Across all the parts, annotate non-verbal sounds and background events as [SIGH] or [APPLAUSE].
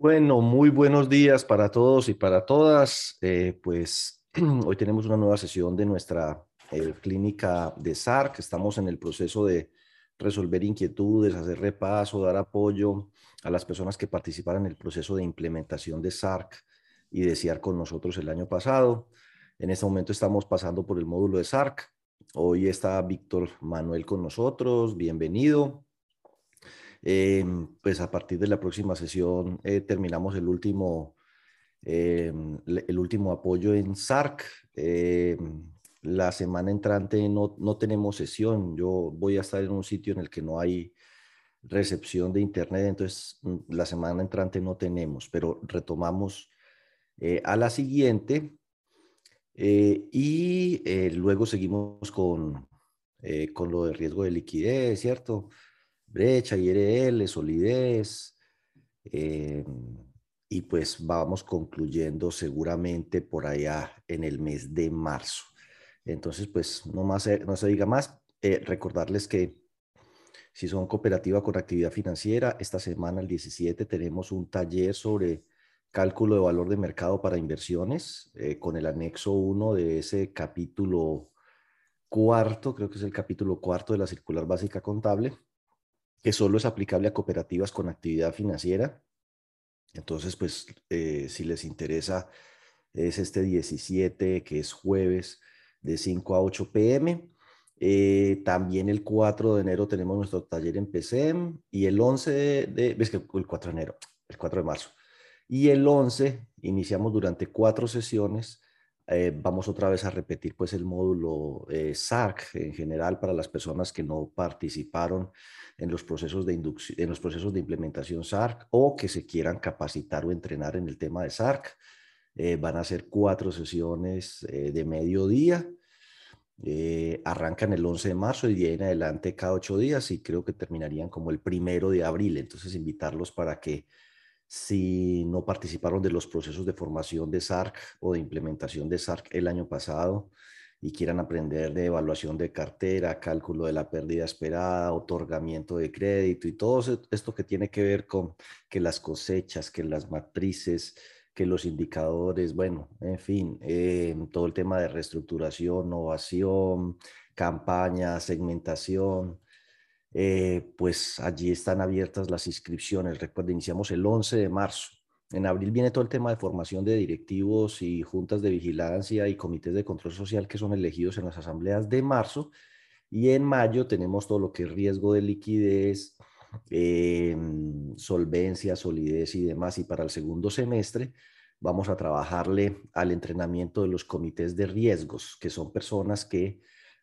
Bueno, muy buenos días para todos y para todas. Eh, pues [CLEARS THROAT] hoy tenemos una nueva sesión de nuestra eh, clínica de SARC. Estamos en el proceso de resolver inquietudes, hacer repaso, dar apoyo a las personas que participaron en el proceso de implementación de SARC y de CIAR con nosotros el año pasado. En este momento estamos pasando por el módulo de SARC. Hoy está Víctor Manuel con nosotros. Bienvenido. Eh, pues a partir de la próxima sesión eh, terminamos el último, eh, el último apoyo en SARC. la semana entrante no, no tenemos sesión. Yo voy a estar en un sitio en el que no hay recepción de internet, entonces mm, la semana entrante no tenemos, pero retomamos a la siguiente y luego seguimos con, con lo de riesgo de liquidez, ¿cierto? Brecha, IRL, solidez. Eh, y pues vamos concluyendo seguramente por allá en el mes de marzo. Entonces, pues no, más, no se diga más. Eh, recordarles que si son cooperativa con actividad financiera, esta semana, el 17, tenemos un taller sobre cálculo de valor de mercado para inversiones eh, con el anexo 1 de ese capítulo cuarto, creo que es el capítulo cuarto de la circular básica contable que solo es aplicable a cooperativas con actividad financiera. Entonces, pues, eh, si les interesa, es este 17, que es jueves, de 5 a 8 pm. Eh, también el 4 de enero tenemos nuestro taller en PCM y el 11 de, que el 4 de enero, el 4 de marzo. Y el 11 iniciamos durante cuatro sesiones. Eh, vamos otra vez a repetir pues el módulo SARC en general para las personas que no participaron en los procesos de inducción, en los procesos de implementación SARC o que se quieran capacitar o entrenar en el tema de SARC. Eh, van a ser cuatro sesiones eh, de mediodía. Eh, arrancan el 11 de marzo y de en adelante cada ocho días y creo que terminarían como el primero de abril. Entonces, invitarlos para que si no participaron de los procesos de formación de SARC o de implementación de SARC el año pasado, y quieran aprender de evaluación de cartera, cálculo de la pérdida esperada, otorgamiento de crédito y todo esto que tiene que ver con que las cosechas, que las matrices, que los indicadores, bueno, en fin, eh, todo el tema de reestructuración, innovación, campaña, segmentación, eh, pues allí están abiertas las inscripciones. Recuerden, iniciamos el 11 de marzo. En abril viene todo el tema de formación de directivos y juntas de vigilancia y comités de control social que son elegidos en las asambleas de marzo. Y en mayo tenemos todo lo que es riesgo de liquidez, em, solvencia, solidez y demás. Y para el segundo semestre vamos a trabajarle al entrenamiento de los comités de riesgos, que son personas que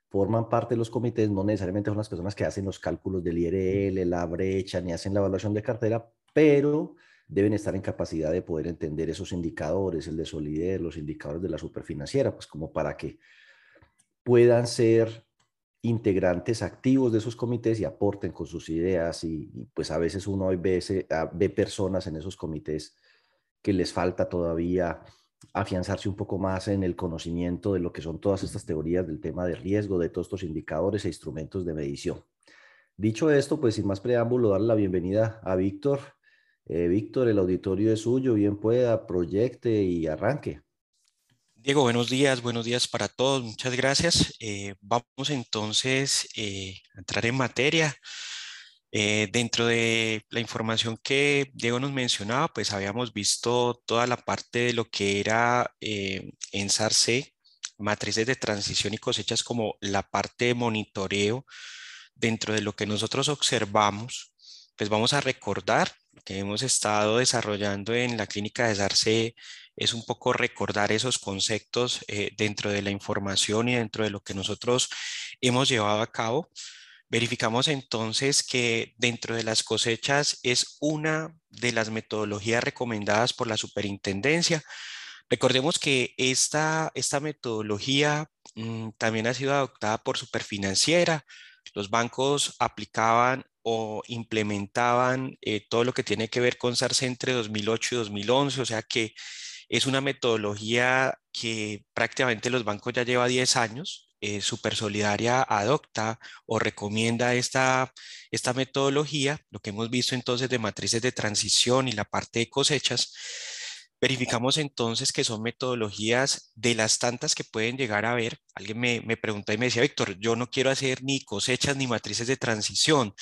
forman parte de los comités, no necesariamente son las personas que hacen los cálculos del IRL, la brecha, ni hacen la evaluación de cartera, pero deben estar en capacidad de poder entender esos indicadores, el de solidez, los indicadores de la superfinanciera, pues como para que puedan ser integrantes activos de esos comités y aporten con sus ideas y, pues a veces uno ve, ve personas en esos comités que les falta todavía afianzarse un poco más en el conocimiento de lo que son todas estas teorías del tema de riesgo, de todos estos indicadores e instrumentos de medición. Dicho esto, pues sin más preámbulo, darle la bienvenida a Víctor eh, Víctor, el auditorio es suyo, bien pueda, proyecte y arranque. Diego, buenos días, buenos días para todos, muchas gracias. Eh, vamos entonces eh, a entrar en materia. Dentro de la información que Diego nos mencionaba, pues habíamos visto toda la parte de lo que era en SARC, matrices de transición y cosechas como la parte de monitoreo dentro de lo que nosotros observamos, pues vamos a recordar que hemos estado desarrollando en la clínica de SARCE es un poco recordar esos conceptos eh, dentro de la información y dentro de lo que nosotros hemos llevado a cabo. Verificamos entonces que dentro de las cosechas es una de las metodologías recomendadas por la superintendencia. Recordemos que esta, esta metodología mm, también ha sido adoptada por Superfinanciera. Los bancos aplicaban o implementaban eh, todo lo que tiene que ver con SARS entre 2008 y 2011, o sea que es una metodología que prácticamente los bancos ya lleva 10 años eh, Supersolidaria adopta o recomienda esta, esta metodología, lo que hemos visto entonces de matrices de transición y la parte de cosechas, verificamos entonces que son metodologías de las tantas que pueden llegar a ver. Alguien me, me pregunta y me decía, Víctor, yo no quiero hacer ni cosechas ni matrices de transición.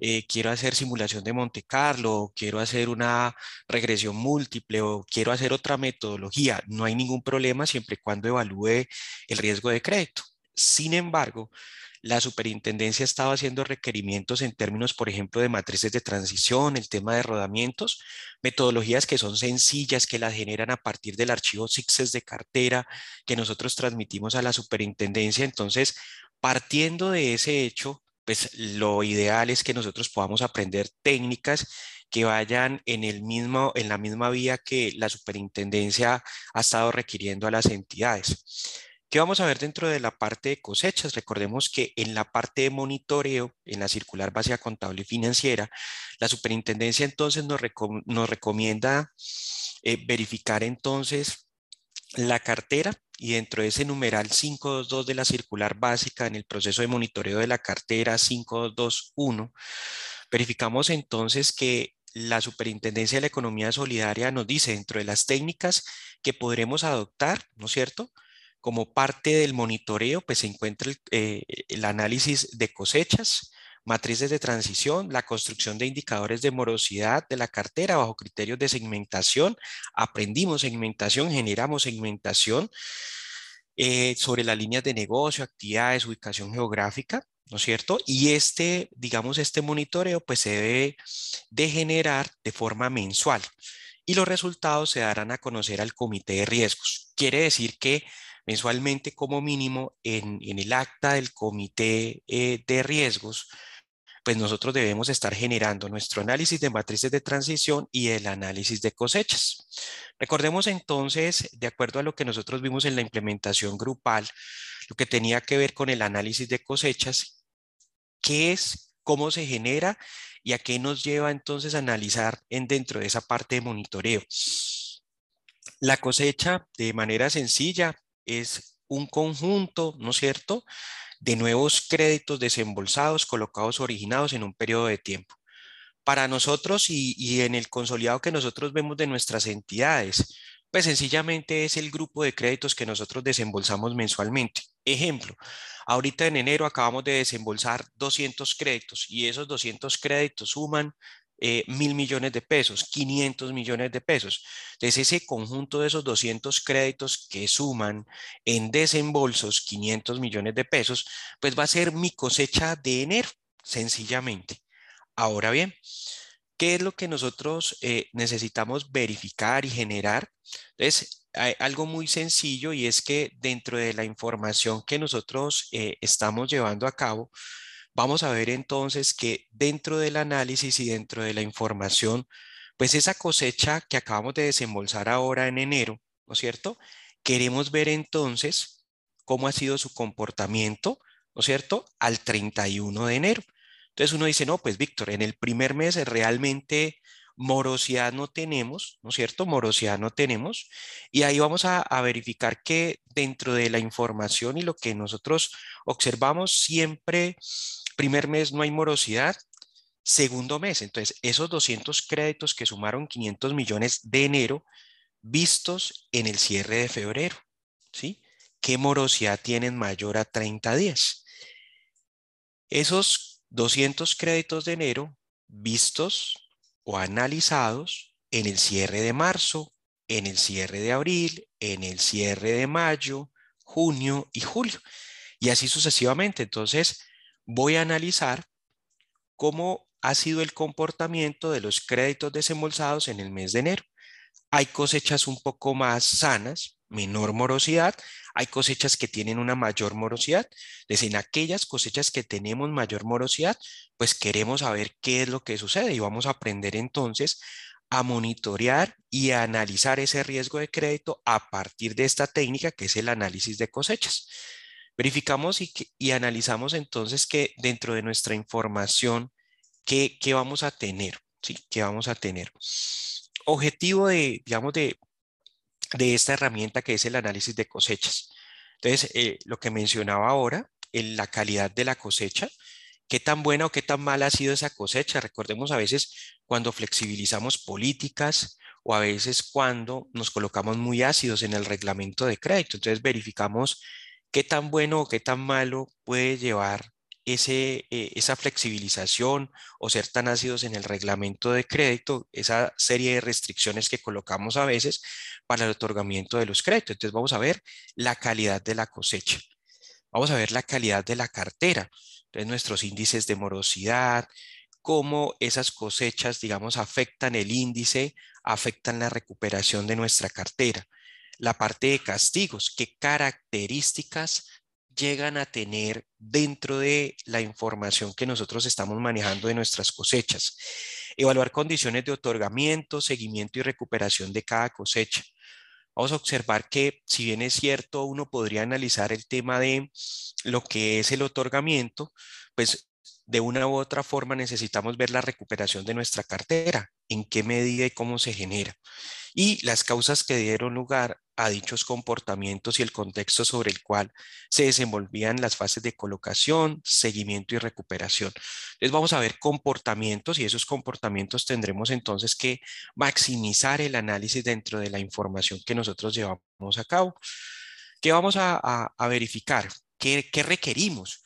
Eh, quiero hacer simulación de Monte Carlo, quiero hacer una regresión múltiple o quiero hacer otra metodología. No hay ningún problema siempre y cuando evalúe el riesgo de crédito. Sin embargo, la superintendencia estaba haciendo requerimientos en términos, por ejemplo, de matrices de transición, el tema de rodamientos, metodologías que son sencillas, que las generan a partir del archivo SIXES de cartera que nosotros transmitimos a la superintendencia. Entonces, partiendo de ese hecho, pues lo ideal es que nosotros podamos aprender técnicas que vayan en, el mismo, en la misma vía que la superintendencia ha estado requiriendo a las entidades. ¿Qué vamos a ver dentro de la parte de cosechas? Recordemos que en la parte de monitoreo, en la circular básica contable y financiera, la superintendencia entonces nos, recomienda eh, verificar entonces la cartera y dentro de ese numeral 522 de la circular básica en el proceso de monitoreo de la cartera 5221, verificamos entonces que la Superintendencia de la Economía Solidaria nos dice dentro de las técnicas que podremos adoptar, ¿no es cierto? Como parte del monitoreo, pues se encuentra el, eh, el análisis de cosechas, matrices de transición, la construcción de indicadores de morosidad de la cartera bajo criterios de segmentación. Aprendimos segmentación, generamos segmentación eh, sobre las líneas de negocio, actividades, ubicación geográfica, ¿no es cierto? Y este, digamos, este monitoreo pues se debe de generar de forma mensual y los resultados se darán a conocer al comité de riesgos. Quiere decir que mensualmente como mínimo en, el acta del comité eh, de riesgos pues nosotros debemos estar generando nuestro análisis de matrices de transición y el análisis de cosechas. Recordemos entonces, de acuerdo a lo que nosotros vimos en la implementación grupal, lo que tenía que ver con el análisis de cosechas, qué es, cómo se genera y a qué nos lleva entonces a analizar en dentro de esa parte de monitoreo. La cosecha, de manera sencilla, es un conjunto, ¿no es cierto?, de nuevos créditos desembolsados, colocados originados en un periodo de tiempo. Para nosotros y, en el consolidado que nosotros vemos de nuestras entidades, pues sencillamente es el grupo de créditos que nosotros desembolsamos mensualmente. Ejemplo, ahorita en enero acabamos de desembolsar 200 créditos y esos 200 créditos suman eh, mil millones de pesos, 500 millones de pesos. Entonces, ese conjunto de esos 200 créditos que suman en desembolsos 500 millones de pesos, pues va a ser mi cosecha de enero, sencillamente. Ahora bien, ¿qué es lo que nosotros eh, necesitamos verificar y generar? Entonces, hay algo muy sencillo y es que dentro de la información que nosotros eh, estamos llevando a cabo, vamos a ver entonces que dentro del análisis y dentro de la información, pues esa cosecha que acabamos de desembolsar ahora en enero, ¿no es cierto? Queremos ver entonces cómo ha sido su comportamiento, ¿no es cierto? Al 31 de enero. Entonces uno dice, no, pues Víctor, en el primer mes realmente morosidad no tenemos, ¿no es cierto? Morosidad no tenemos. Y ahí vamos a, a, verificar que dentro de la información y lo que nosotros observamos siempre Primer mes no hay morosidad. Segundo mes, entonces esos 200 créditos que sumaron 500 millones de enero vistos en el cierre de febrero, ¿sí? ¿Qué morosidad tienen mayor a 30 días? Esos 200 créditos de enero vistos o analizados en el cierre de marzo, en el cierre de abril, en el cierre de mayo, junio y julio. Y así sucesivamente. Entonces, voy a analizar cómo ha sido el comportamiento de los créditos desembolsados en el mes de enero. Hay cosechas un poco más sanas, menor morosidad, hay cosechas que tienen una mayor morosidad. Entonces, en aquellas cosechas que tenemos mayor morosidad, pues queremos saber qué es lo que sucede y vamos a aprender entonces a monitorear y a analizar ese riesgo de crédito a partir de esta técnica que es el análisis de cosechas. Verificamos y, analizamos entonces que dentro de nuestra información, ¿qué, vamos a tener? ¿Sí? ¿Qué vamos a tener? Objetivo de, digamos, de, de esta herramienta que es el análisis de cosechas. Entonces, eh, lo que mencionaba ahora, la calidad de la cosecha, qué tan buena o qué tan mala ha sido esa cosecha. Recordemos a veces cuando flexibilizamos políticas o a veces cuando nos colocamos muy ácidos en el reglamento de crédito. Entonces verificamos qué tan bueno o qué tan malo puede llevar ese, eh, esa flexibilización o ser tan ácidos en el reglamento de crédito, esa serie de restricciones que colocamos a veces para el otorgamiento de los créditos. Entonces vamos a ver la calidad de la cosecha. Vamos a ver la calidad de la cartera. Entonces nuestros índices de morosidad, cómo esas cosechas, digamos, afectan el índice, afectan la recuperación de nuestra cartera. La parte de castigos, qué características llegan a tener dentro de la información que nosotros estamos manejando de nuestras cosechas. Evaluar condiciones de otorgamiento, seguimiento y recuperación de cada cosecha. Vamos a observar que si bien es cierto, uno podría analizar el tema de lo que es el otorgamiento, pues de una u otra forma necesitamos ver la recuperación de nuestra cartera, en qué medida y cómo se genera, y las causas que dieron lugar a dichos comportamientos y el contexto sobre el cual se desenvolvían las fases de colocación, seguimiento y recuperación. Entonces vamos a ver comportamientos y esos comportamientos tendremos entonces que maximizar el análisis dentro de la información que nosotros llevamos a cabo. ¿Qué vamos a, verificar? ¿Qué, requerimos?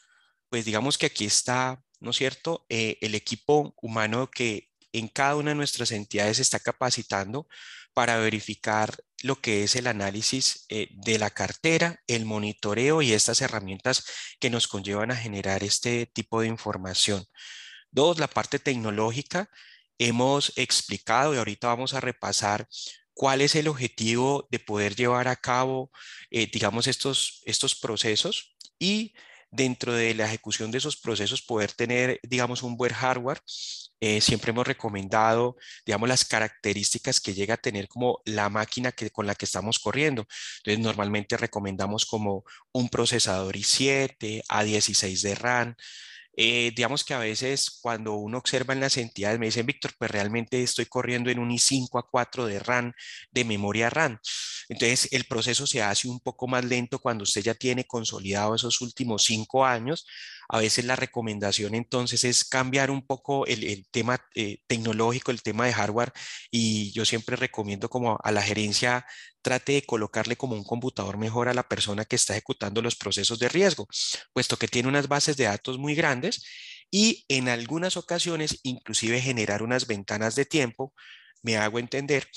Pues digamos que aquí está, ¿no es cierto?, eh, el equipo humano que en cada una de nuestras entidades está capacitando para verificar lo que es el análisis eh, de la cartera, el monitoreo y estas herramientas que nos conllevan a generar este tipo de información. Dos, la parte tecnológica. Hemos explicado y ahorita vamos a repasar cuál es el objetivo de poder llevar a cabo, eh, digamos, estos, estos procesos y dentro de la ejecución de esos procesos poder tener, digamos, un buen hardware. Eh, siempre hemos recomendado, digamos, las características que llega a tener como la máquina que, con la que estamos corriendo. Entonces, normalmente recomendamos como un procesador i7, A16 de RAM, eh, digamos que a veces cuando uno observa en las entidades me dicen, Víctor, pues realmente estoy corriendo en un i5 a 4 de RAM, de memoria RAM. Entonces el proceso se hace un poco más lento cuando usted ya tiene consolidado esos últimos cinco años. A veces la recomendación entonces es cambiar un poco el, tema eh, tecnológico, el tema de hardware y yo siempre recomiendo como a la gerencia trate de colocarle como un computador mejor a la persona que está ejecutando los procesos de riesgo, puesto que tiene unas bases de datos muy grandes y en algunas ocasiones inclusive generar unas ventanas de tiempo, me hago entender,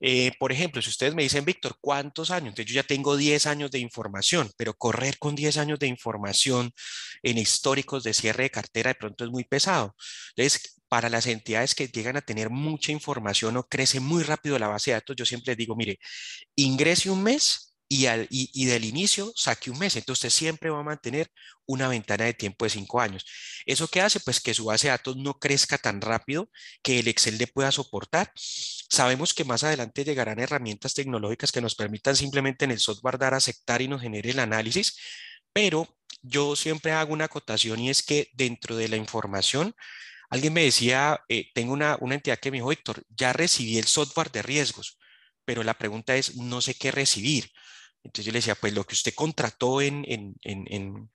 eh, por ejemplo, si ustedes me dicen, Víctor, ¿cuántos años? Entonces yo ya tengo 10 años de información, pero correr con 10 años de información en históricos de cierre de cartera de pronto es muy pesado. Entonces, para las entidades que llegan a tener mucha información o crece muy rápido la base de datos, yo siempre les digo, mire, ingrese un mes y, del inicio saque un mes. Entonces usted siempre va a mantener una ventana de tiempo de cinco años. ¿Eso qué hace? Pues que su base de datos no crezca tan rápido que el Excel le pueda soportar. Sabemos que más adelante llegarán herramientas tecnológicas que nos permitan simplemente en el software dar a aceptar y nos genere el análisis, pero yo siempre hago una acotación y es que dentro de la información, alguien me decía, eh, tengo una, una entidad que me dijo, Héctor, ya recibí el software de riesgos, pero la pregunta es, no sé qué recibir. Entonces yo le decía, pues lo que usted contrató en, en, en,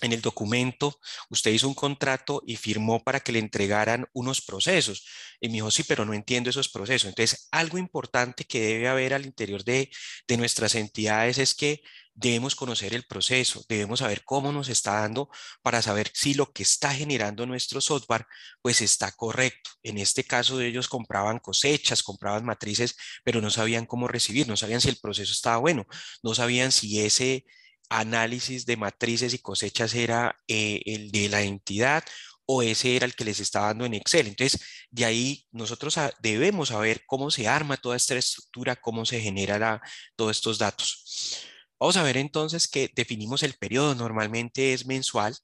en el documento, usted hizo un contrato y firmó para que le entregaran unos procesos. Y me dijo, sí, pero no entiendo esos procesos. Entonces, algo importante que debe haber al interior de, de nuestras entidades es que debemos conocer el proceso, debemos saber cómo nos está dando para saber si lo que está generando nuestro software pues está correcto. En este caso ellos compraban cosechas, compraban matrices, pero no sabían cómo recibir, no sabían si el proceso estaba bueno, no sabían si ese análisis de matrices y cosechas era eh, el de la entidad o ese era el que les estaba dando en Excel. Entonces, de ahí nosotros debemos saber cómo se arma toda esta estructura, cómo se genera todos estos datos. Vamos a ver entonces que definimos el periodo, normalmente es mensual,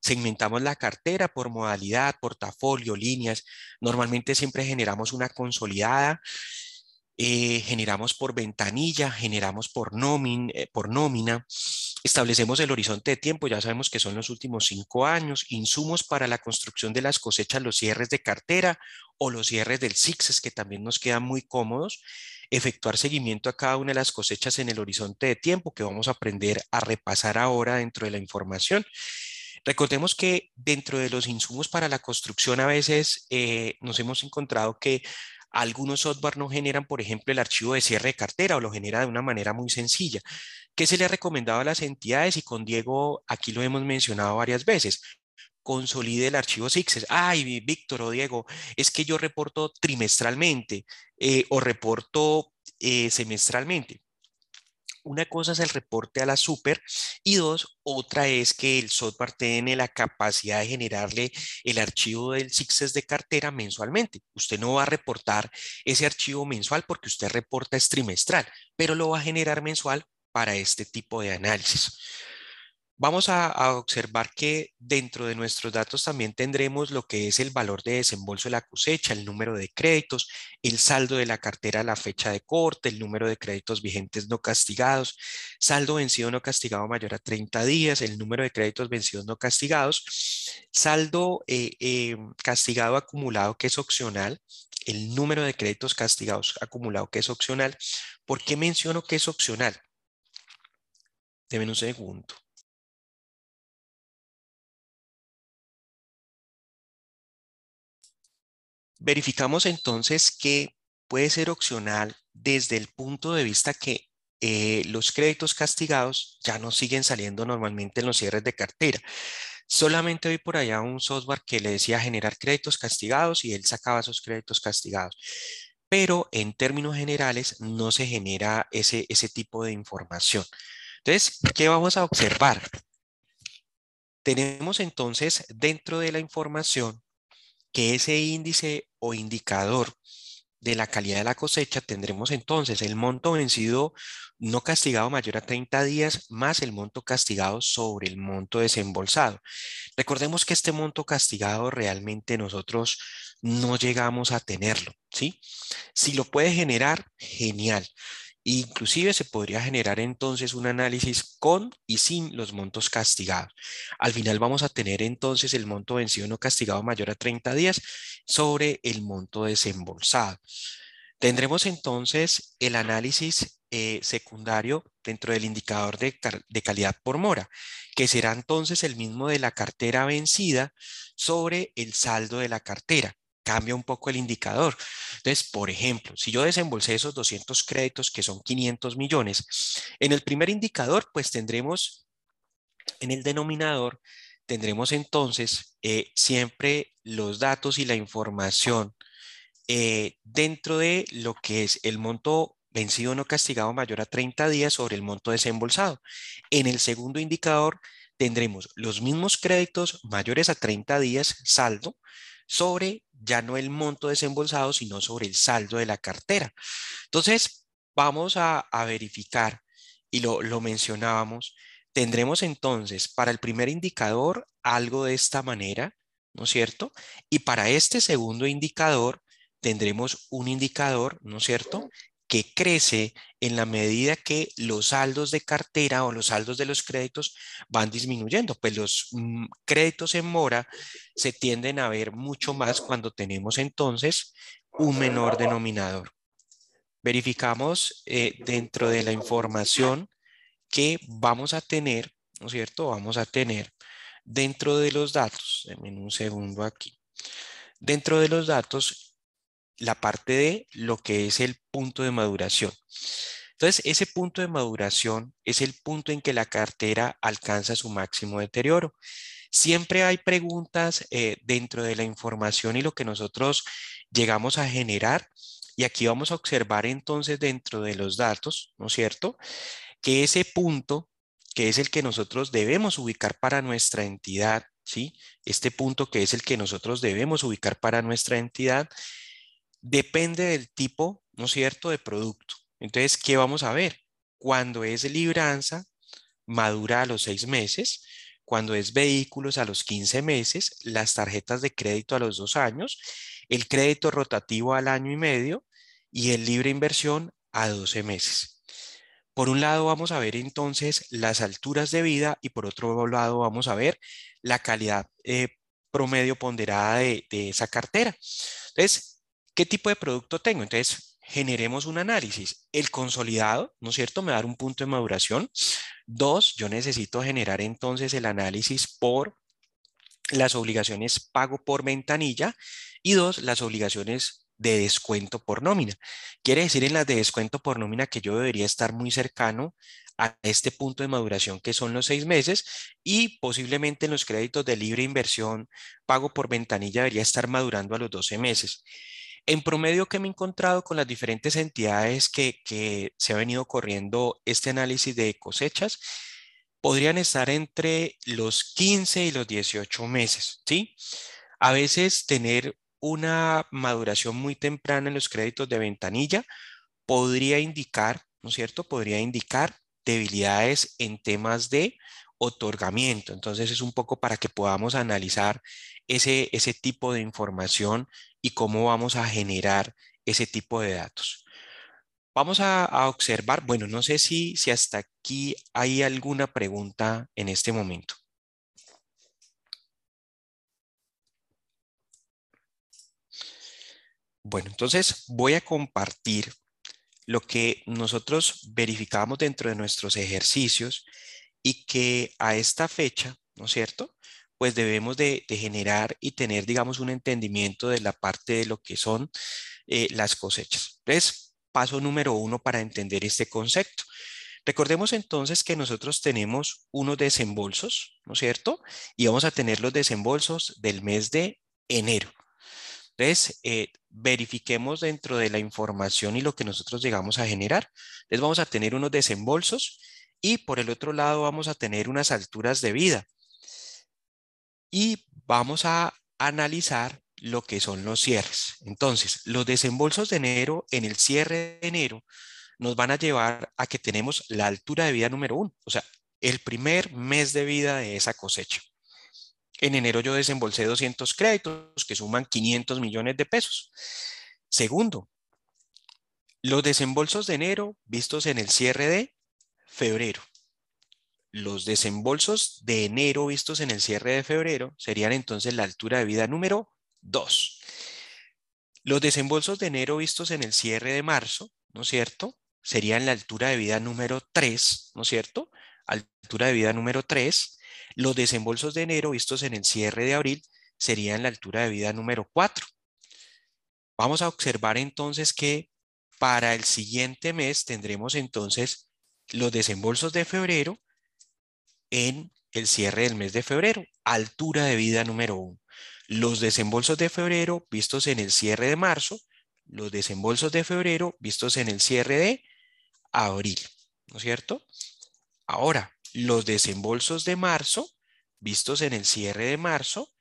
segmentamos la cartera por modalidad, portafolio, líneas, normalmente siempre generamos una consolidada, eh, generamos por ventanilla, generamos por, eh, por nómina, establecemos el horizonte de tiempo, ya sabemos que son los últimos cinco años, insumos para la construcción de las cosechas, los cierres de cartera o los cierres del SIXES, que también nos quedan muy cómodos, efectuar seguimiento a cada una de las cosechas en el horizonte de tiempo que vamos a aprender a repasar ahora dentro de la información. Recordemos que dentro de los insumos para la construcción a veces eh, nos hemos encontrado que algunos software no generan, por ejemplo, el archivo de cierre de cartera o lo genera de una manera muy sencilla. ¿Qué se le ha recomendado a las entidades? Y con Diego aquí lo hemos mencionado varias veces consolide el archivo SIXES. Ay, Víctor o Diego, es que yo reporto trimestralmente eh, o reporto eh, semestralmente. Una cosa es el reporte a la super y dos, otra es que el software tiene la capacidad de generarle el archivo del SIXES de cartera mensualmente. Usted no va a reportar ese archivo mensual porque usted reporta es trimestral, pero lo va a generar mensual para este tipo de análisis. Vamos a, observar que dentro de nuestros datos también tendremos lo que es el valor de desembolso de la cosecha, el número de créditos, el saldo de la cartera a la fecha de corte, el número de créditos vigentes no castigados, saldo vencido no castigado mayor a 30 días, el número de créditos vencidos no castigados, saldo eh, eh, castigado acumulado que es opcional, el número de créditos castigados acumulado que es opcional. ¿Por qué menciono que es opcional? Deben un segundo. Verificamos entonces que puede ser opcional desde el punto de vista que eh, los créditos castigados ya no siguen saliendo normalmente en los cierres de cartera. Solamente vi por allá un software que le decía generar créditos castigados y él sacaba esos créditos castigados. Pero en términos generales no se genera ese, ese tipo de información. Entonces, ¿qué vamos a observar? Tenemos entonces dentro de la información que ese índice o indicador de la calidad de la cosecha tendremos entonces el monto vencido no castigado mayor a 30 días más el monto castigado sobre el monto desembolsado. Recordemos que este monto castigado realmente nosotros no llegamos a tenerlo, ¿sí? Si lo puede generar, genial. Inclusive se podría generar entonces un análisis con y sin los montos castigados. Al final vamos a tener entonces el monto vencido no castigado mayor a 30 días sobre el monto desembolsado. Tendremos entonces el análisis eh, secundario dentro del indicador de, de calidad por mora, que será entonces el mismo de la cartera vencida sobre el saldo de la cartera cambia un poco el indicador. Entonces, por ejemplo, si yo desembolsé esos 200 créditos que son 500 millones, en el primer indicador, pues tendremos en el denominador, tendremos entonces eh, siempre los datos y la información eh, dentro de lo que es el monto vencido no castigado mayor a 30 días sobre el monto desembolsado. En el segundo indicador tendremos los mismos créditos mayores a 30 días saldo sobre ya no el monto desembolsado, sino sobre el saldo de la cartera. Entonces, vamos a, verificar, y lo, lo mencionábamos, tendremos entonces para el primer indicador algo de esta manera, ¿no es cierto? Y para este segundo indicador tendremos un indicador, ¿no es cierto? Que crece en la medida que los saldos de cartera o los saldos de los créditos van disminuyendo. Pues los mm, créditos en mora se tienden a ver mucho más cuando tenemos entonces un menor denominador. Verificamos eh, dentro de la información que vamos a tener, ¿no es cierto? Vamos a tener dentro de los datos, en un segundo aquí, dentro de los datos la parte de lo que es el punto de maduración. Entonces, ese punto de maduración es el punto en que la cartera alcanza su máximo deterioro. Siempre hay preguntas eh, dentro de la información y lo que nosotros llegamos a generar. Y aquí vamos a observar entonces dentro de los datos, ¿no es cierto? Que ese punto, que es el que nosotros debemos ubicar para nuestra entidad, ¿sí? Este punto que es el que nosotros debemos ubicar para nuestra entidad, Depende del tipo, ¿no es cierto?, de producto. Entonces, ¿qué vamos a ver? Cuando es libranza, madura a los seis meses. Cuando es vehículos a los 15 meses, las tarjetas de crédito a los dos años, el crédito rotativo al año y medio y el libre inversión a 12 meses. Por un lado vamos a ver entonces las alturas de vida y por otro lado vamos a ver la calidad eh, promedio ponderada de, de esa cartera. Entonces, ¿Qué tipo de producto tengo? Entonces, generemos un análisis. El consolidado, ¿no es cierto? Me va a dar un punto de maduración. Dos, yo necesito generar entonces el análisis por las obligaciones pago por ventanilla y dos, las obligaciones de descuento por nómina. Quiere decir en las de descuento por nómina que yo debería estar muy cercano a este punto de maduración que son los seis meses y posiblemente en los créditos de libre inversión pago por ventanilla debería estar madurando a los 12 meses. En promedio que me he encontrado con las diferentes entidades que, se ha venido corriendo este análisis de cosechas, podrían estar entre los 15 y los 18 meses, ¿sí? A veces tener una maduración muy temprana en los créditos de ventanilla podría indicar, ¿no es cierto? Podría indicar debilidades en temas de otorgamiento. Entonces es un poco para que podamos analizar ese, ese tipo de información y cómo vamos a generar ese tipo de datos. Vamos a, observar, bueno, no sé si, si hasta aquí hay alguna pregunta en este momento. Bueno, entonces voy a compartir lo que nosotros verificamos dentro de nuestros ejercicios y que a esta fecha, ¿no es cierto? Pues debemos de, generar y tener, digamos, un entendimiento de la parte de lo que son eh, las cosechas. Entonces, paso número uno para entender este concepto. Recordemos entonces que nosotros tenemos unos desembolsos, ¿no es cierto? Y vamos a tener los desembolsos del mes de enero. Entonces, eh, verifiquemos dentro de la información y lo que nosotros llegamos a generar. Entonces, vamos a tener unos desembolsos y por el otro lado vamos a tener unas alturas de vida. Y vamos a analizar lo que son los cierres. Entonces, los desembolsos de enero en el cierre de enero nos van a llevar a que tenemos la altura de vida número uno, o sea, el primer mes de vida de esa cosecha. En enero yo desembolsé 200 créditos que suman 500 millones de pesos. Segundo, los desembolsos de enero vistos en el cierre de febrero. Los desembolsos de enero vistos en el cierre de febrero serían entonces la altura de vida número 2. Los desembolsos de enero vistos en el cierre de marzo, ¿no es cierto? Serían la altura de vida número 3, ¿no es cierto? Altura de vida número 3. Los desembolsos de enero vistos en el cierre de abril serían la altura de vida número 4. Vamos a observar entonces que para el siguiente mes tendremos entonces los desembolsos de febrero en el cierre del mes de febrero, altura de vida número 1. Los desembolsos de febrero vistos en el cierre de marzo, los desembolsos de febrero vistos en el cierre de abril, ¿no es cierto? Ahora, los desembolsos de marzo, vistos en el cierre de marzo,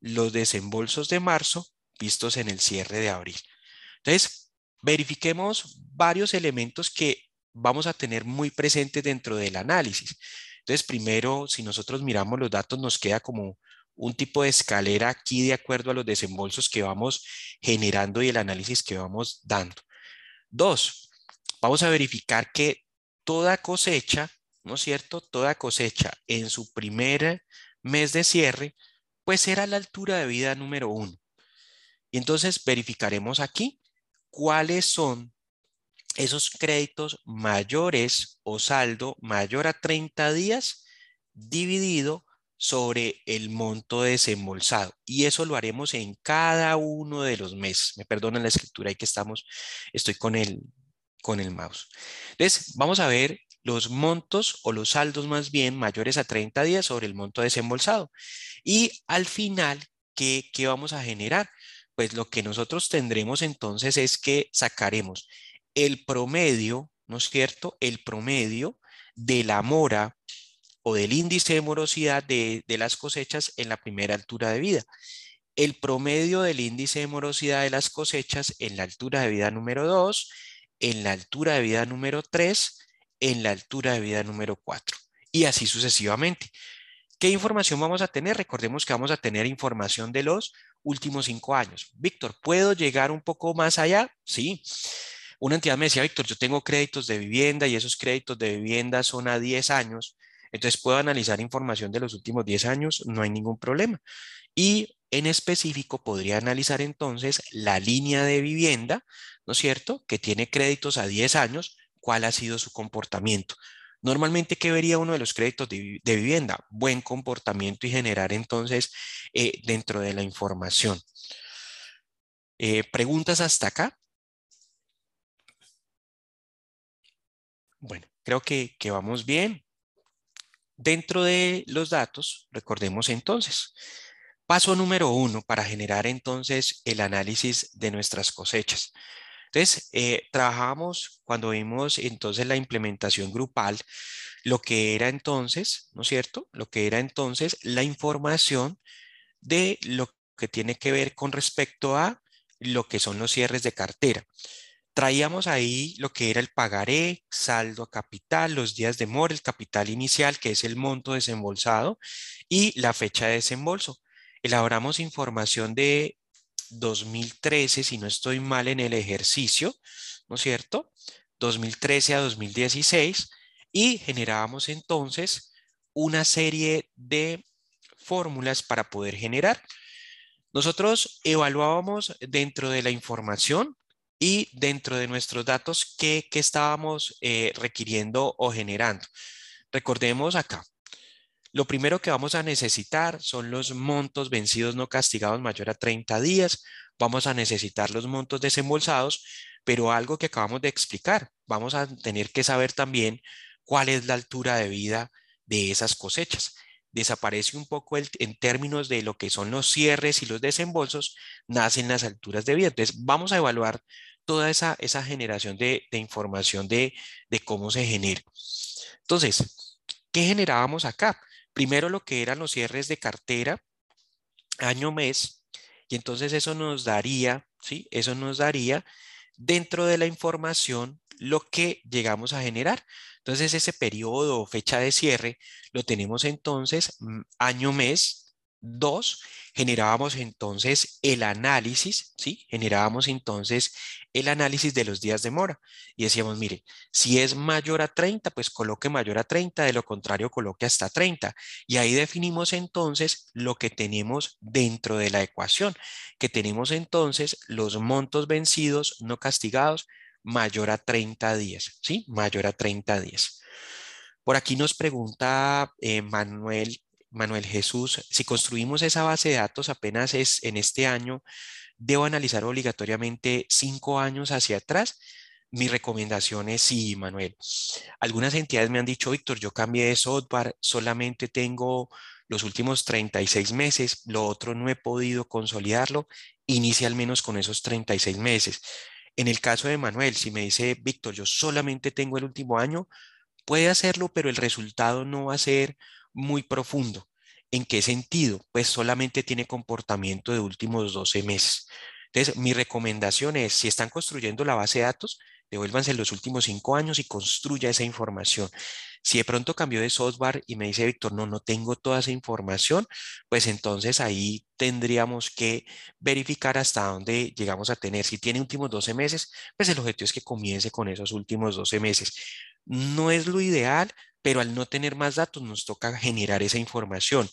los desembolsos de marzo, vistos en el cierre de abril. Entonces, verifiquemos varios elementos que vamos a tener muy presentes dentro del análisis. Entonces, primero, si nosotros miramos los datos, nos queda como un tipo de escalera aquí de acuerdo a los desembolsos que vamos generando y el análisis que vamos dando. Dos, vamos a verificar que toda cosecha ¿no es cierto? Toda cosecha en su primer mes de cierre, pues será la altura de vida número uno. Y entonces verificaremos aquí cuáles son esos créditos mayores o saldo mayor a 30 días dividido sobre el monto desembolsado. Y eso lo haremos en cada uno de los meses. Me perdonan la escritura, ahí que estamos, estoy con el, con el mouse. Entonces, vamos a ver los montos o los saldos más bien mayores a 30 días sobre el monto desembolsado. Y al final, ¿qué, ¿qué, vamos a generar? Pues lo que nosotros tendremos entonces es que sacaremos el promedio, ¿no es cierto? El promedio de la mora o del índice de morosidad de, las cosechas en la primera altura de vida. El promedio del índice de morosidad de las cosechas en la altura de vida número 2, en la altura de vida número 3 en la altura de vida número 4 y así sucesivamente. ¿Qué información vamos a tener? Recordemos que vamos a tener información de los últimos cinco años. Víctor, ¿puedo llegar un poco más allá? Sí. Una entidad me decía, Víctor, yo tengo créditos de vivienda y esos créditos de vivienda son a 10 años. Entonces puedo analizar información de los últimos 10 años, no hay ningún problema. Y en específico podría analizar entonces la línea de vivienda, ¿no es cierto?, que tiene créditos a 10 años, cuál ha sido su comportamiento. Normalmente, ¿qué vería uno de los créditos de, vivienda? Buen comportamiento y generar entonces eh, dentro de la información. Eh, ¿Preguntas hasta acá? Bueno, creo que, vamos bien. Dentro de los datos, recordemos entonces, paso número uno para generar entonces el análisis de nuestras cosechas. Entonces, eh, trabajamos cuando vimos entonces la implementación grupal, lo que era entonces, ¿no es cierto? Lo que era entonces la información de lo que tiene que ver con respecto a lo que son los cierres de cartera. Traíamos ahí lo que era el pagaré, saldo a capital, los días de mora, el capital inicial, que es el monto desembolsado, y la fecha de desembolso. Elaboramos información de 2013, si no estoy mal en el ejercicio, ¿no es cierto? 2013 a 2016, y generábamos entonces una serie de fórmulas para poder generar. Nosotros evaluábamos dentro de la información y dentro de nuestros datos qué, estábamos eh, requiriendo o generando. Recordemos acá, lo primero que vamos a necesitar son los montos vencidos no castigados mayor a 30 días. Vamos a necesitar los montos desembolsados, pero algo que acabamos de explicar, vamos a tener que saber también cuál es la altura de vida de esas cosechas. Desaparece un poco el, en términos de lo que son los cierres y los desembolsos, nacen las alturas de vida. Entonces, vamos a evaluar toda esa, esa generación de, información de, de cómo se genera. Entonces, ¿qué generábamos acá? Primero lo que eran los cierres de cartera, año, mes, y entonces eso nos daría, ¿sí? Eso nos daría dentro de la información lo que llegamos a generar. Entonces ese periodo o fecha de cierre lo tenemos entonces mm, año, mes, Dos, generábamos entonces el análisis, ¿sí? Generábamos entonces el análisis de los días de mora y decíamos, mire, si es mayor a 30, pues coloque mayor a 30, de lo contrario coloque hasta 30. Y ahí definimos entonces lo que tenemos dentro de la ecuación, que tenemos entonces los montos vencidos no castigados mayor a 30 días, ¿sí? Mayor a 30 días. Por aquí nos pregunta eh, Manuel Manuel Jesús, si construimos esa base de datos apenas es en este año, ¿debo analizar obligatoriamente cinco años hacia atrás? Mi recomendación es sí, Manuel. Algunas entidades me han dicho, Víctor, yo cambié de software, solamente tengo los últimos 36 meses, lo otro no he podido consolidarlo, inicia al menos con esos 36 meses. En el caso de Manuel, si me dice, Víctor, yo solamente tengo el último año, puede hacerlo, pero el resultado no va a ser muy profundo. ¿En qué sentido? Pues solamente tiene comportamiento de últimos 12 meses. Entonces, mi recomendación es, si están construyendo la base de datos, devuélvanse los últimos cinco años y construya esa información. Si de pronto cambió de software y me dice, Víctor, no, no tengo toda esa información, pues entonces ahí tendríamos que verificar hasta dónde llegamos a tener. Si tiene últimos 12 meses, pues el objetivo es que comience con esos últimos 12 meses. No es lo ideal, pero al no tener más datos nos toca generar esa información.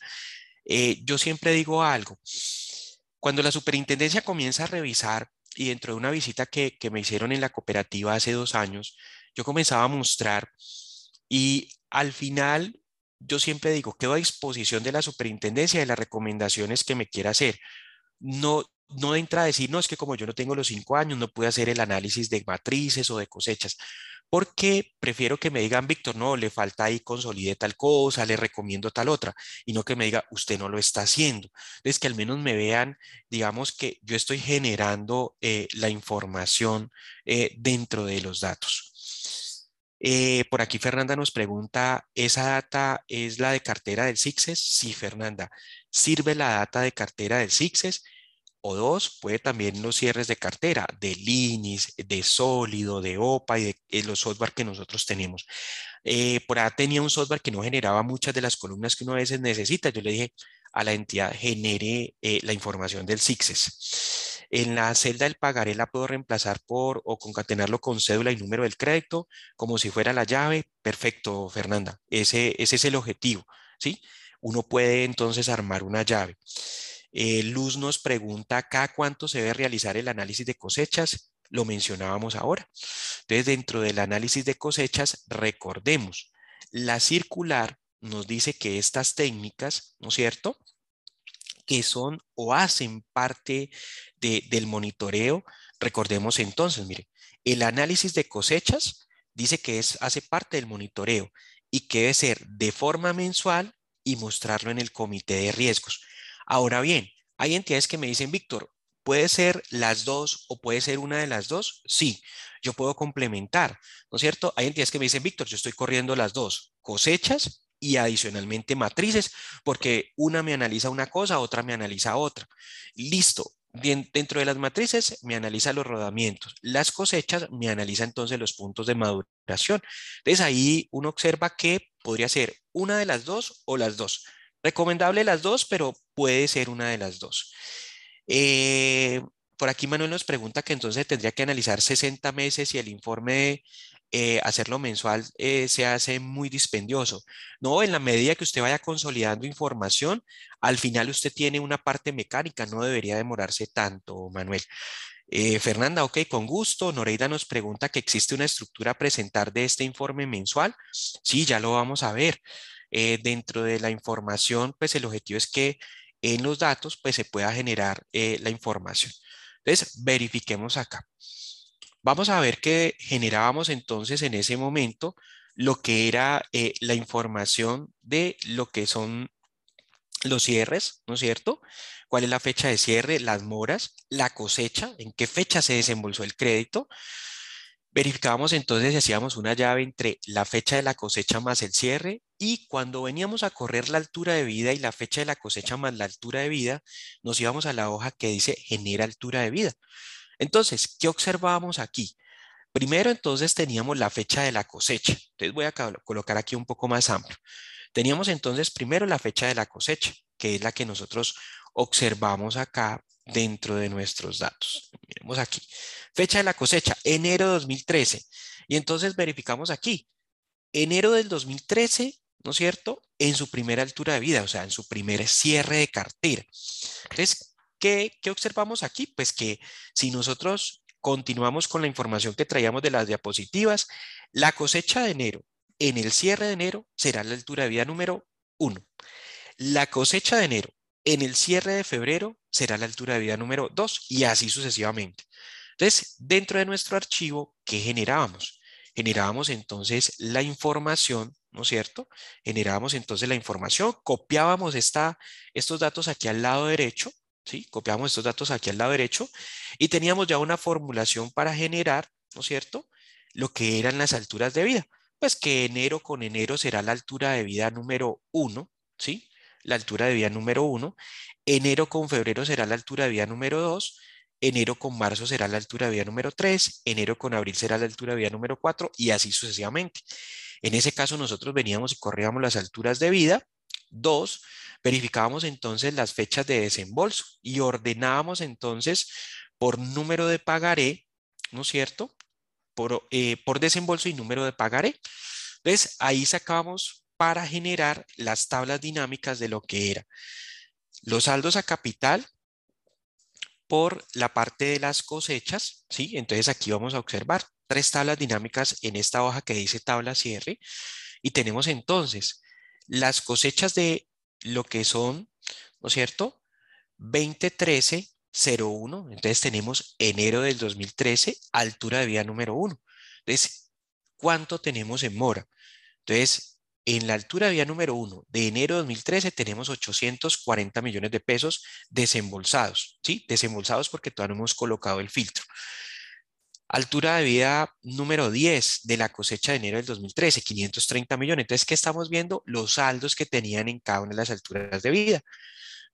Eh, yo siempre digo algo, cuando la superintendencia comienza a revisar y dentro de una visita que, que me hicieron en la cooperativa hace dos años, yo comenzaba a mostrar y al final yo siempre digo, quedo a disposición de la superintendencia de las recomendaciones que me quiera hacer. No, no entra a decir, no, es que como yo no tengo los cinco años, no puedo hacer el análisis de matrices o de cosechas porque prefiero que me digan, Víctor, no, le falta ahí, consolide tal cosa, le recomiendo tal otra, y no que me diga, usted no lo está haciendo. Es que al menos me vean, digamos que yo estoy generando eh, la información eh, dentro de los datos. Eh, por aquí Fernanda nos pregunta, ¿esa data es la de cartera del CICSES? Sí, Fernanda. ¿Sirve la data de cartera del CICSES? O dos, puede también los cierres de cartera, de Linis, de Sólido, de OPA y de, eh, los software que nosotros tenemos. Eh, por ahí tenía un software que no generaba muchas de las columnas que uno a veces necesita. Yo le dije a la entidad, genere eh, la información del CICSES. En la celda del pagaré la puedo reemplazar por o concatenarlo con cédula y número del crédito, como si fuera la llave. Perfecto, Fernanda. Ese, ese es el objetivo, ¿sí? Uno puede entonces armar una llave. Eh, Luz nos pregunta acá cuánto se debe realizar el análisis de cosechas. Lo mencionábamos ahora. Entonces, dentro del análisis de cosechas, recordemos, la circular nos dice que estas técnicas, ¿no es cierto? Que son o hacen parte del monitoreo. Recordemos entonces, mire, el análisis de cosechas dice que es, hace parte del monitoreo y que debe ser de forma mensual y mostrarlo en el comité de riesgos. Ahora bien, hay entidades que me dicen, Víctor, ¿puede ser las dos o puede ser una de las dos? Sí, yo puedo complementar, ¿no es cierto? Hay entidades que me dicen, Víctor, yo estoy corriendo las dos, cosechas y adicionalmente matrices, porque una me analiza una cosa, otra me analiza otra. Listo, Dentro de las matrices me analiza los rodamientos, las cosechas me analiza entonces los puntos de maduración. Entonces ahí uno observa que podría ser una de las dos o las dos. Recomendable las dos, pero puede ser una de las dos. Eh, por aquí Manuel nos pregunta que entonces tendría que analizar 60 meses y el informe eh, hacerlo mensual eh, se hace muy dispendioso. No, en la medida que usted vaya consolidando información, al final usted tiene una parte mecánica, no debería demorarse tanto, Manuel. Eh, Fernanda, ok, con gusto. Noreida nos pregunta que existe una estructura a presentar de este informe mensual. Sí, ya lo vamos a ver. Dentro de la información, pues el objetivo es que en los datos, pues se pueda generar la información. Entonces, verifiquemos acá. Vamos a ver que generábamos entonces en ese momento lo que era eh, la información de lo que son los cierres, ¿no es cierto? ¿Cuál es la fecha de cierre? Las moras, la cosecha, en qué fecha se desembolsó el crédito. Verificábamos entonces si hacíamos una llave entre la fecha de la cosecha más el cierre y cuando veníamos a correr la altura de vida y la fecha de la cosecha más la altura de vida, nos íbamos a la hoja que dice genera altura de vida. Entonces, ¿qué observábamos aquí? Primero, entonces, teníamos la fecha de la cosecha. Entonces, voy a colocar aquí un poco más amplio. Teníamos entonces primero la fecha de la cosecha, que es la que nosotros observamos acá dentro de nuestros datos. Miremos aquí. Fecha de la cosecha, enero de 2013. Y entonces verificamos aquí, enero del 2013, ¿no es cierto? En su primera altura de vida, o sea, en su primer cierre de cartera. Entonces, ¿Qué, observamos aquí? Pues que si nosotros continuamos con la información que traíamos de las diapositivas, la cosecha de enero en el cierre de enero será la altura de vida número 1. La cosecha de enero en el cierre de febrero será la altura de vida número 2 y así sucesivamente. Entonces, dentro de nuestro archivo, ¿qué generábamos? Generábamos entonces la información, ¿no es cierto? Generábamos entonces la información, copiábamos esta, estos datos aquí al lado derecho, Copiamos estos datos aquí al lado derecho y teníamos ya una formulación para generar, ¿no es cierto? Lo que eran las alturas de vida. Pues que enero con enero será la altura de vida número 1, ¿sí? La altura de vida número 1. Enero con febrero será la altura de vida número 2. Enero con marzo será la altura de vida número 3. Enero con abril será la altura de vida número 4 y así sucesivamente. En ese caso nosotros veníamos y corríamos las alturas de vida. 2 Verificábamos entonces las fechas de desembolso y ordenábamos entonces por número de pagaré, ¿no es cierto? Por, eh, por desembolso y número de pagaré. Entonces, ahí sacábamos para generar las tablas dinámicas de lo que era los saldos a capital por la parte de las cosechas, ¿sí? Entonces aquí vamos a observar tres tablas dinámicas en esta hoja que dice tabla cierre y tenemos entonces las cosechas de lo que son, ¿no es cierto? 2013, 01. Entonces tenemos enero del 2013, altura de vida número 1. Entonces, ¿cuánto tenemos en mora? Entonces, en la altura de vía número 1 de enero de 2013 tenemos 840 millones de pesos desembolsados, ¿sí? Desembolsados porque todavía no hemos colocado el filtro. Altura de vida número 10 de la cosecha de enero del 2013, 530 millones. Entonces, ¿qué estamos viendo? Los saldos que tenían en cada una de las alturas de vida.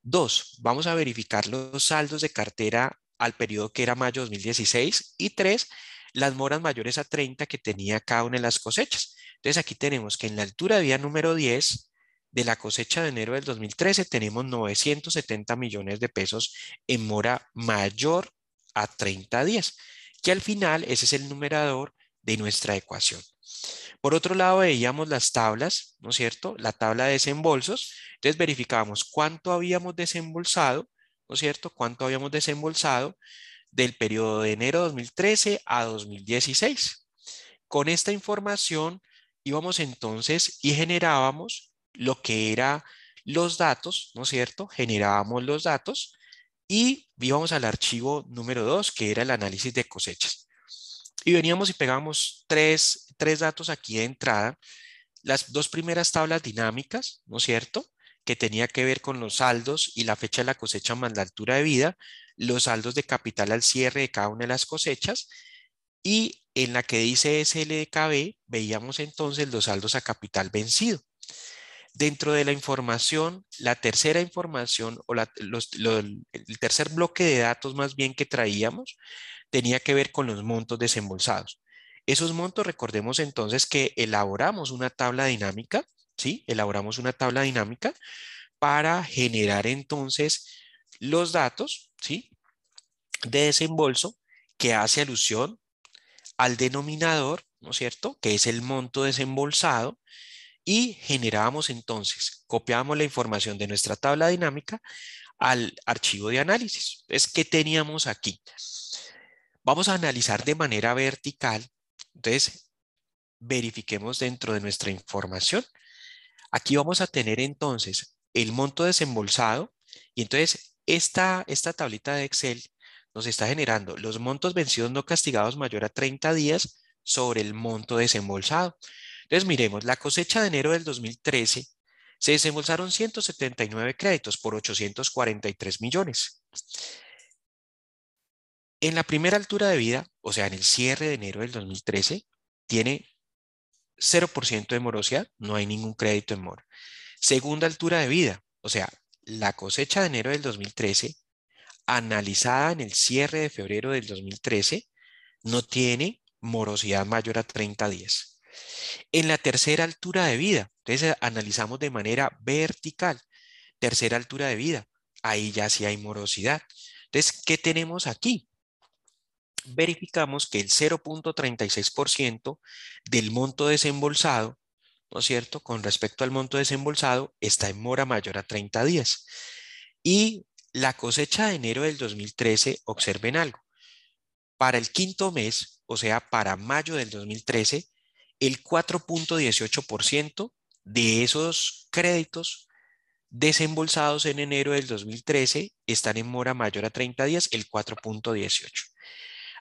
Dos, vamos a verificar los saldos de cartera al periodo que era mayo 2016. Y tres, las moras mayores a 30 que tenía cada una de las cosechas. Entonces, aquí tenemos que en la altura de vida número 10 de la cosecha de enero del 2013 tenemos 970 millones de pesos en mora mayor a 30 días que al final ese es el numerador de nuestra ecuación. Por otro lado, veíamos las tablas, ¿no es cierto? La tabla de desembolsos. Entonces verificábamos cuánto habíamos desembolsado, ¿no es cierto?, cuánto habíamos desembolsado del periodo de enero de 2013 a 2016. Con esta información íbamos entonces y generábamos lo que era los datos, ¿no es cierto? Generábamos los datos y íbamos al archivo número 2, que era el análisis de cosechas. Y veníamos y pegábamos tres, tres datos aquí de entrada. Las dos primeras tablas dinámicas, ¿no es cierto? Que tenía que ver con los saldos y la fecha de la cosecha más la altura de vida, los saldos de capital al cierre de cada una de las cosechas y en la que dice SLDKB veíamos entonces los saldos a capital vencido. Dentro de la información, la tercera información o el tercer bloque de datos más bien que traíamos tenía que ver con los montos desembolsados. Esos montos, recordemos entonces que elaboramos una tabla dinámica, ¿sí? Elaboramos una tabla dinámica para generar entonces los datos, ¿sí? De desembolso que hace alusión al denominador, ¿no es cierto? Que es el monto desembolsado y generábamos entonces, copiábamos la información de nuestra tabla dinámica al archivo de análisis. Es que teníamos aquí. Vamos a analizar de manera vertical. Entonces, verifiquemos dentro de nuestra información. Aquí vamos a tener entonces el monto desembolsado y entonces esta, esta tablita de Excel nos está generando los montos vencidos no castigados mayor a 30 días sobre el monto desembolsado. Entonces, miremos, la cosecha de enero del 2013 se desembolsaron 179 créditos por 843 millones. En la primera altura de vida, o sea, en el cierre de enero del 2013, tiene 0% de morosidad, no hay ningún crédito en mora. Segunda altura de vida, o sea, la cosecha de enero del 2013, analizada en el cierre de febrero del 2013, no tiene morosidad mayor a 30 días. En la tercera altura de vida, entonces analizamos de manera vertical. Tercera altura de vida, ahí ya sí hay morosidad. Entonces, ¿qué tenemos aquí? Verificamos que el 0.36% del monto desembolsado, ¿no es cierto? Con respecto al monto desembolsado, está en mora mayor a 30 días. Y la cosecha de enero del 2013, observen algo. Para el quinto mes, o sea, para mayo del 2013, el 4.18% de esos créditos desembolsados en enero del 2013 están en mora mayor a 30 días, el 4.18.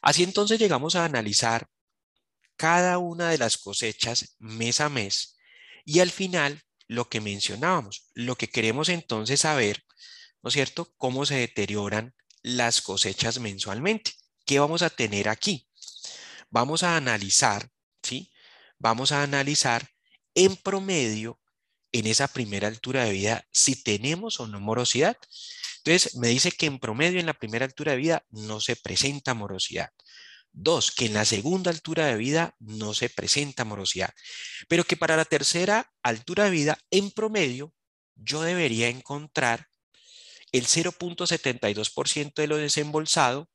Así entonces llegamos a analizar cada una de las cosechas mes a mes y al final lo que mencionábamos, lo que queremos entonces saber, ¿no es cierto?, cómo se deterioran las cosechas mensualmente. ¿Qué vamos a tener aquí? Vamos a analizar, ¿sí? vamos a analizar en promedio en esa primera altura de vida si tenemos o no morosidad. Entonces, me dice que en promedio en la primera altura de vida no se presenta morosidad. Dos, que en la segunda altura de vida no se presenta morosidad, pero que para la tercera altura de vida, en promedio, yo debería encontrar el 0.72% de lo desembolsado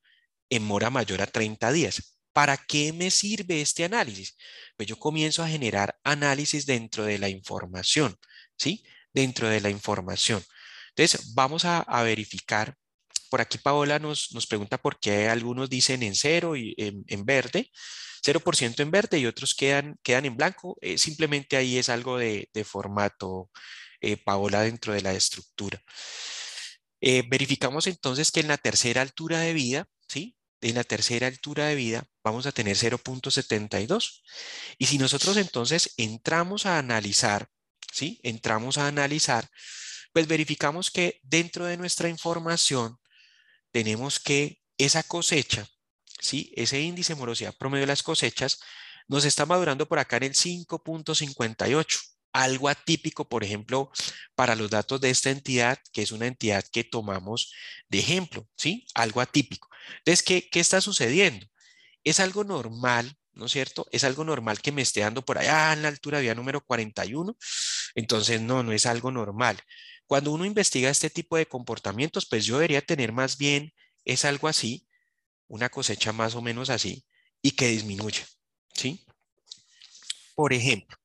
en mora mayor a 30 días. ¿Para qué me sirve este análisis? Pues yo comienzo a generar análisis dentro de la información, ¿sí? Dentro de la información. Entonces, vamos a, verificar. Por aquí Paola nos, pregunta por qué algunos dicen en cero y en, verde, 0% en verde y otros quedan, quedan en blanco. Eh, simplemente ahí es algo de, formato, eh, Paola, dentro de la estructura. Eh, verificamos entonces que en la tercera altura de vida, ¿sí? en la tercera altura de vida vamos a tener 0.72. Y si nosotros entonces entramos a analizar, ¿sí? Entramos a analizar, pues verificamos que dentro de nuestra información tenemos que esa cosecha, ¿sí? Ese índice de morosidad promedio de las cosechas nos está madurando por acá en el 5.58 algo atípico, por ejemplo, para los datos de esta entidad, que es una entidad que tomamos de ejemplo, ¿sí? Algo atípico. Entonces, ¿qué, qué está sucediendo? Es algo normal, ¿no es cierto? Es algo normal que me esté dando por allá en la altura vía número 41. Entonces, no, no es algo normal. Cuando uno investiga este tipo de comportamientos, pues yo debería tener más bien, es algo así, una cosecha más o menos así, y que disminuye, ¿sí? Por ejemplo,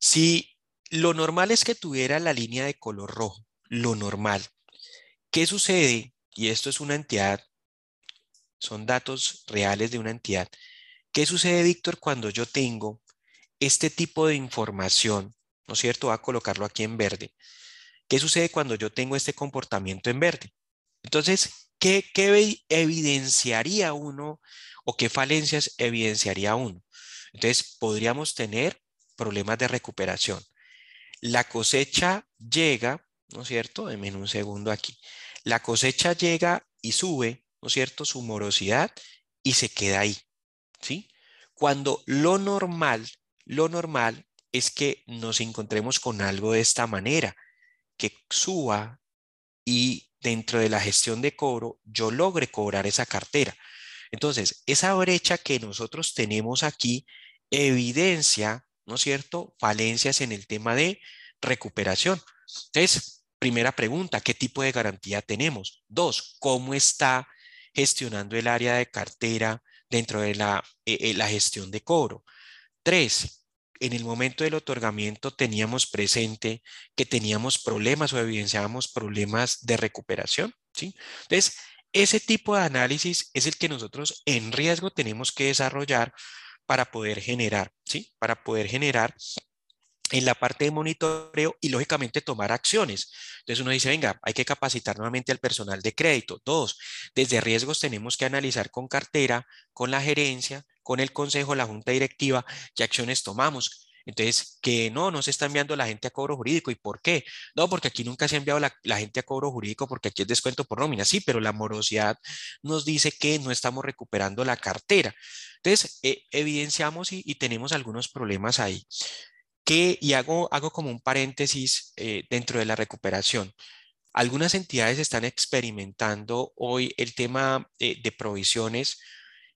si lo normal es que tuviera la línea de color rojo, lo normal, ¿Qué sucede? Y esto es una entidad, son datos reales de una entidad. ¿Qué sucede, Víctor, cuando yo tengo este tipo de información? ¿No es cierto? Voy a colocarlo aquí en verde. ¿Qué sucede cuando yo tengo este comportamiento en verde? Entonces, ¿qué, qué evidenciaría uno o qué falencias evidenciaría uno? Entonces, podríamos tener problemas de recuperación. La cosecha llega, ¿no es cierto? Denme un segundo aquí. La cosecha llega y sube, ¿no es cierto? Su morosidad y se queda ahí, ¿sí? Cuando lo normal, lo normal es que nos encontremos con algo de esta manera, que suba y dentro de la gestión de cobro yo logre cobrar esa cartera. Entonces, esa brecha que nosotros tenemos aquí evidencia, ¿no es cierto?, falencias en el tema de recuperación. Entonces, primera pregunta, ¿qué tipo de garantía tenemos? Dos, ¿cómo está gestionando el área de cartera dentro de la, eh, eh, la gestión de cobro? Tres, en el momento del otorgamiento teníamos presente que teníamos problemas o evidenciábamos problemas de recuperación, ¿sí? Entonces, ese tipo de análisis es el que nosotros en riesgo tenemos que desarrollar para poder generar, ¿sí? Para poder generar en la parte de monitoreo y lógicamente tomar acciones. Entonces uno dice, venga, hay que capacitar nuevamente al personal de crédito. Dos, desde riesgos tenemos que analizar con cartera, con la gerencia, con el consejo, la junta directiva, qué acciones tomamos. Entonces, que no, no se está enviando la gente a cobro jurídico. ¿Y por qué? No, porque aquí nunca se ha enviado la, gente a cobro jurídico porque aquí es descuento por nómina. Sí, pero la morosidad nos dice que no estamos recuperando la cartera. Entonces, eh, evidenciamos y, tenemos algunos problemas ahí. Que, y hago, hago como un paréntesis eh, dentro de la recuperación. Algunas entidades están experimentando hoy el tema eh, de provisiones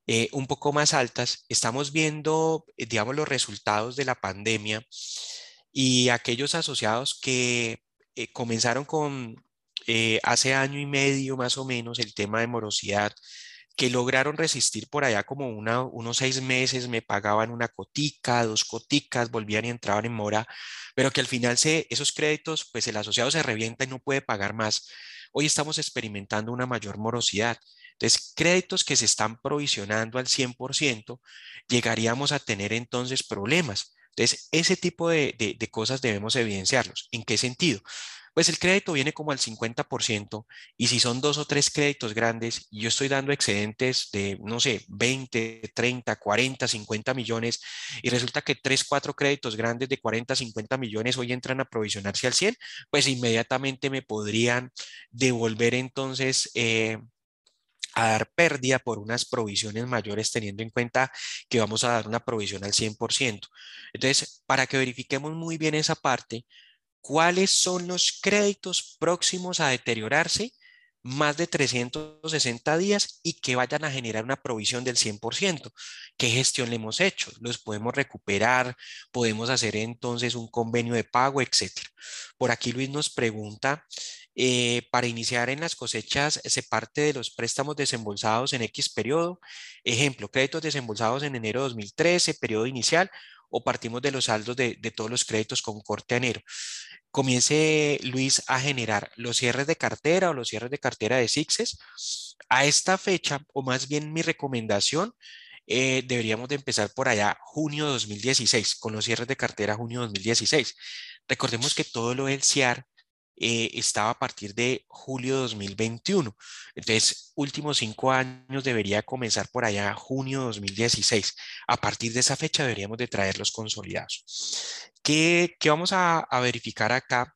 eh, un poco más altas, estamos viendo, eh, digamos, los resultados de la pandemia y aquellos asociados que eh, comenzaron con hace año y medio más o menos el tema de morosidad, que lograron resistir por allá como una, unos seis meses, me pagaban una cotica, dos coticas, volvían y entraban en mora, pero que al final se, esos créditos, pues el asociado se revienta y no puede pagar más. Hoy estamos experimentando una mayor morosidad. Entonces, créditos que se están provisionando al 100%, llegaríamos a tener entonces problemas. Entonces, ese tipo de, cosas debemos evidenciarlos. ¿En qué sentido? Pues el crédito viene como al 50% y si son dos o tres créditos grandes y yo estoy dando excedentes de, no sé, 20, 30, 40, 50 millones y resulta que tres, cuatro créditos grandes de 40, 50 millones hoy entran a provisionarse al 100, pues inmediatamente me podrían devolver entonces eh, a dar pérdida por unas provisiones mayores teniendo en cuenta que vamos a dar una provisión al 100%. Entonces, para que verifiquemos muy bien esa parte, ¿cuáles son los créditos próximos a deteriorarse? Más de 360 días y que vayan a generar una provisión del 100%. ¿Qué gestión le hemos hecho? ¿Los podemos recuperar? ¿Podemos hacer entonces un convenio de pago, etcétera? Por aquí Luis nos pregunta eh, para iniciar en las cosechas se parte de los préstamos desembolsados en X periodo. Ejemplo, créditos desembolsados en enero de 2013, periodo inicial, o partimos de los saldos de, todos los créditos con corte a enero. Comience Luis a generar los cierres de cartera o los cierres de cartera de SIXES. A esta fecha, o más bien mi recomendación, eh, deberíamos de empezar por allá junio 2016, con los cierres de cartera junio 2016. Recordemos que todo lo del CIAR eh, estaba a partir de julio de 2021. Entonces, últimos cinco años debería comenzar por allá junio de 2016. A partir de esa fecha deberíamos de traerlos consolidados. ¿Qué, qué vamos a, verificar acá?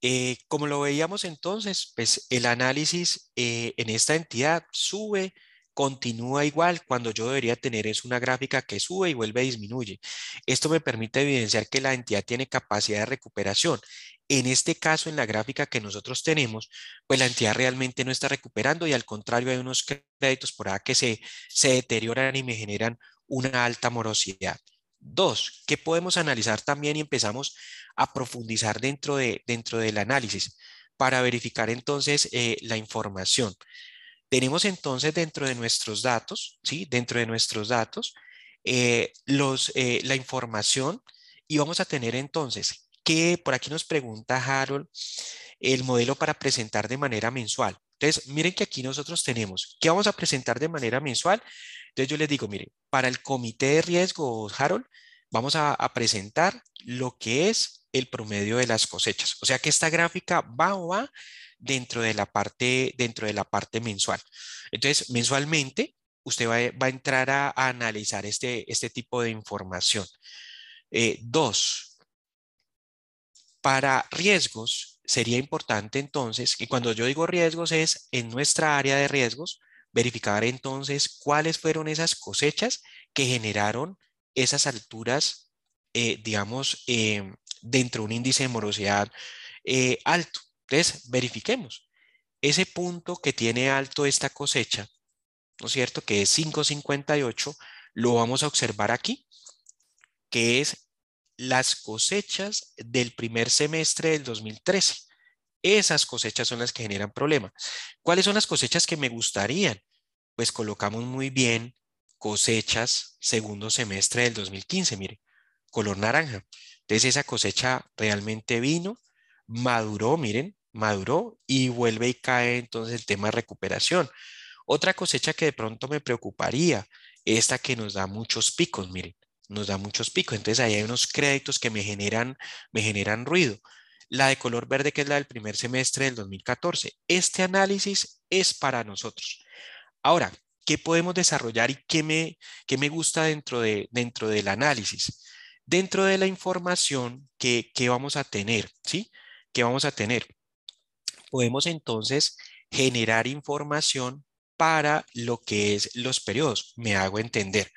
Eh, como lo veíamos entonces, pues el análisis eh, en esta entidad sube, continúa igual cuando yo debería tener es una gráfica que sube y vuelve a disminuye. Esto me permite evidenciar que la entidad tiene capacidad de recuperación. En este caso, en la gráfica que nosotros tenemos, pues la entidad realmente no está recuperando y al contrario hay unos créditos por ahí que se, se deterioran y me generan una alta morosidad. Dos, ¿qué podemos analizar también y empezamos a profundizar dentro, de, dentro del análisis para verificar entonces eh, la información? Tenemos entonces dentro de nuestros datos, ¿sí? Dentro de nuestros datos, eh, los, eh, la información y vamos a tener entonces que por aquí nos pregunta Harold, el modelo para presentar de manera mensual. Entonces, miren que aquí nosotros tenemos, ¿qué vamos a presentar de manera mensual? Entonces yo les digo, miren, para el comité de riesgos, Harold, vamos a, presentar lo que es el promedio de las cosechas. O sea que esta gráfica va o va dentro de la parte, dentro de la parte mensual. Entonces, mensualmente, usted va, a entrar a, analizar este, este tipo de información. Eh, dos, para riesgos, sería importante entonces que cuando yo digo riesgos es en nuestra área de riesgos, verificar entonces cuáles fueron esas cosechas que generaron esas alturas, eh, digamos, eh, dentro de un índice de morosidad eh, alto. Entonces, verifiquemos. Ese punto que tiene alto esta cosecha, ¿no es cierto? Que es 5.58, lo vamos a observar aquí, que es las cosechas del primer semestre del 2013. Esas cosechas son las que generan problemas. ¿Cuáles son las cosechas que me gustarían? Pues colocamos muy bien cosechas segundo semestre del 2015, mire, color naranja. Entonces esa cosecha realmente vino, maduró, miren, maduró y vuelve y cae entonces el tema de recuperación. Otra cosecha que de pronto me preocuparía, esta que nos da muchos picos, miren, nos da muchos picos. Entonces ahí hay unos créditos que me generan, me generan ruido. La de color verde, que es la del primer semestre del 2014. Este análisis es para nosotros. Ahora, ¿qué podemos desarrollar y qué me, qué me gusta dentro, de, dentro del análisis? Dentro de la información que, que vamos a tener, ¿sí? ¿Qué vamos a tener? Podemos entonces generar información para lo que es los periodos. Me hago entender.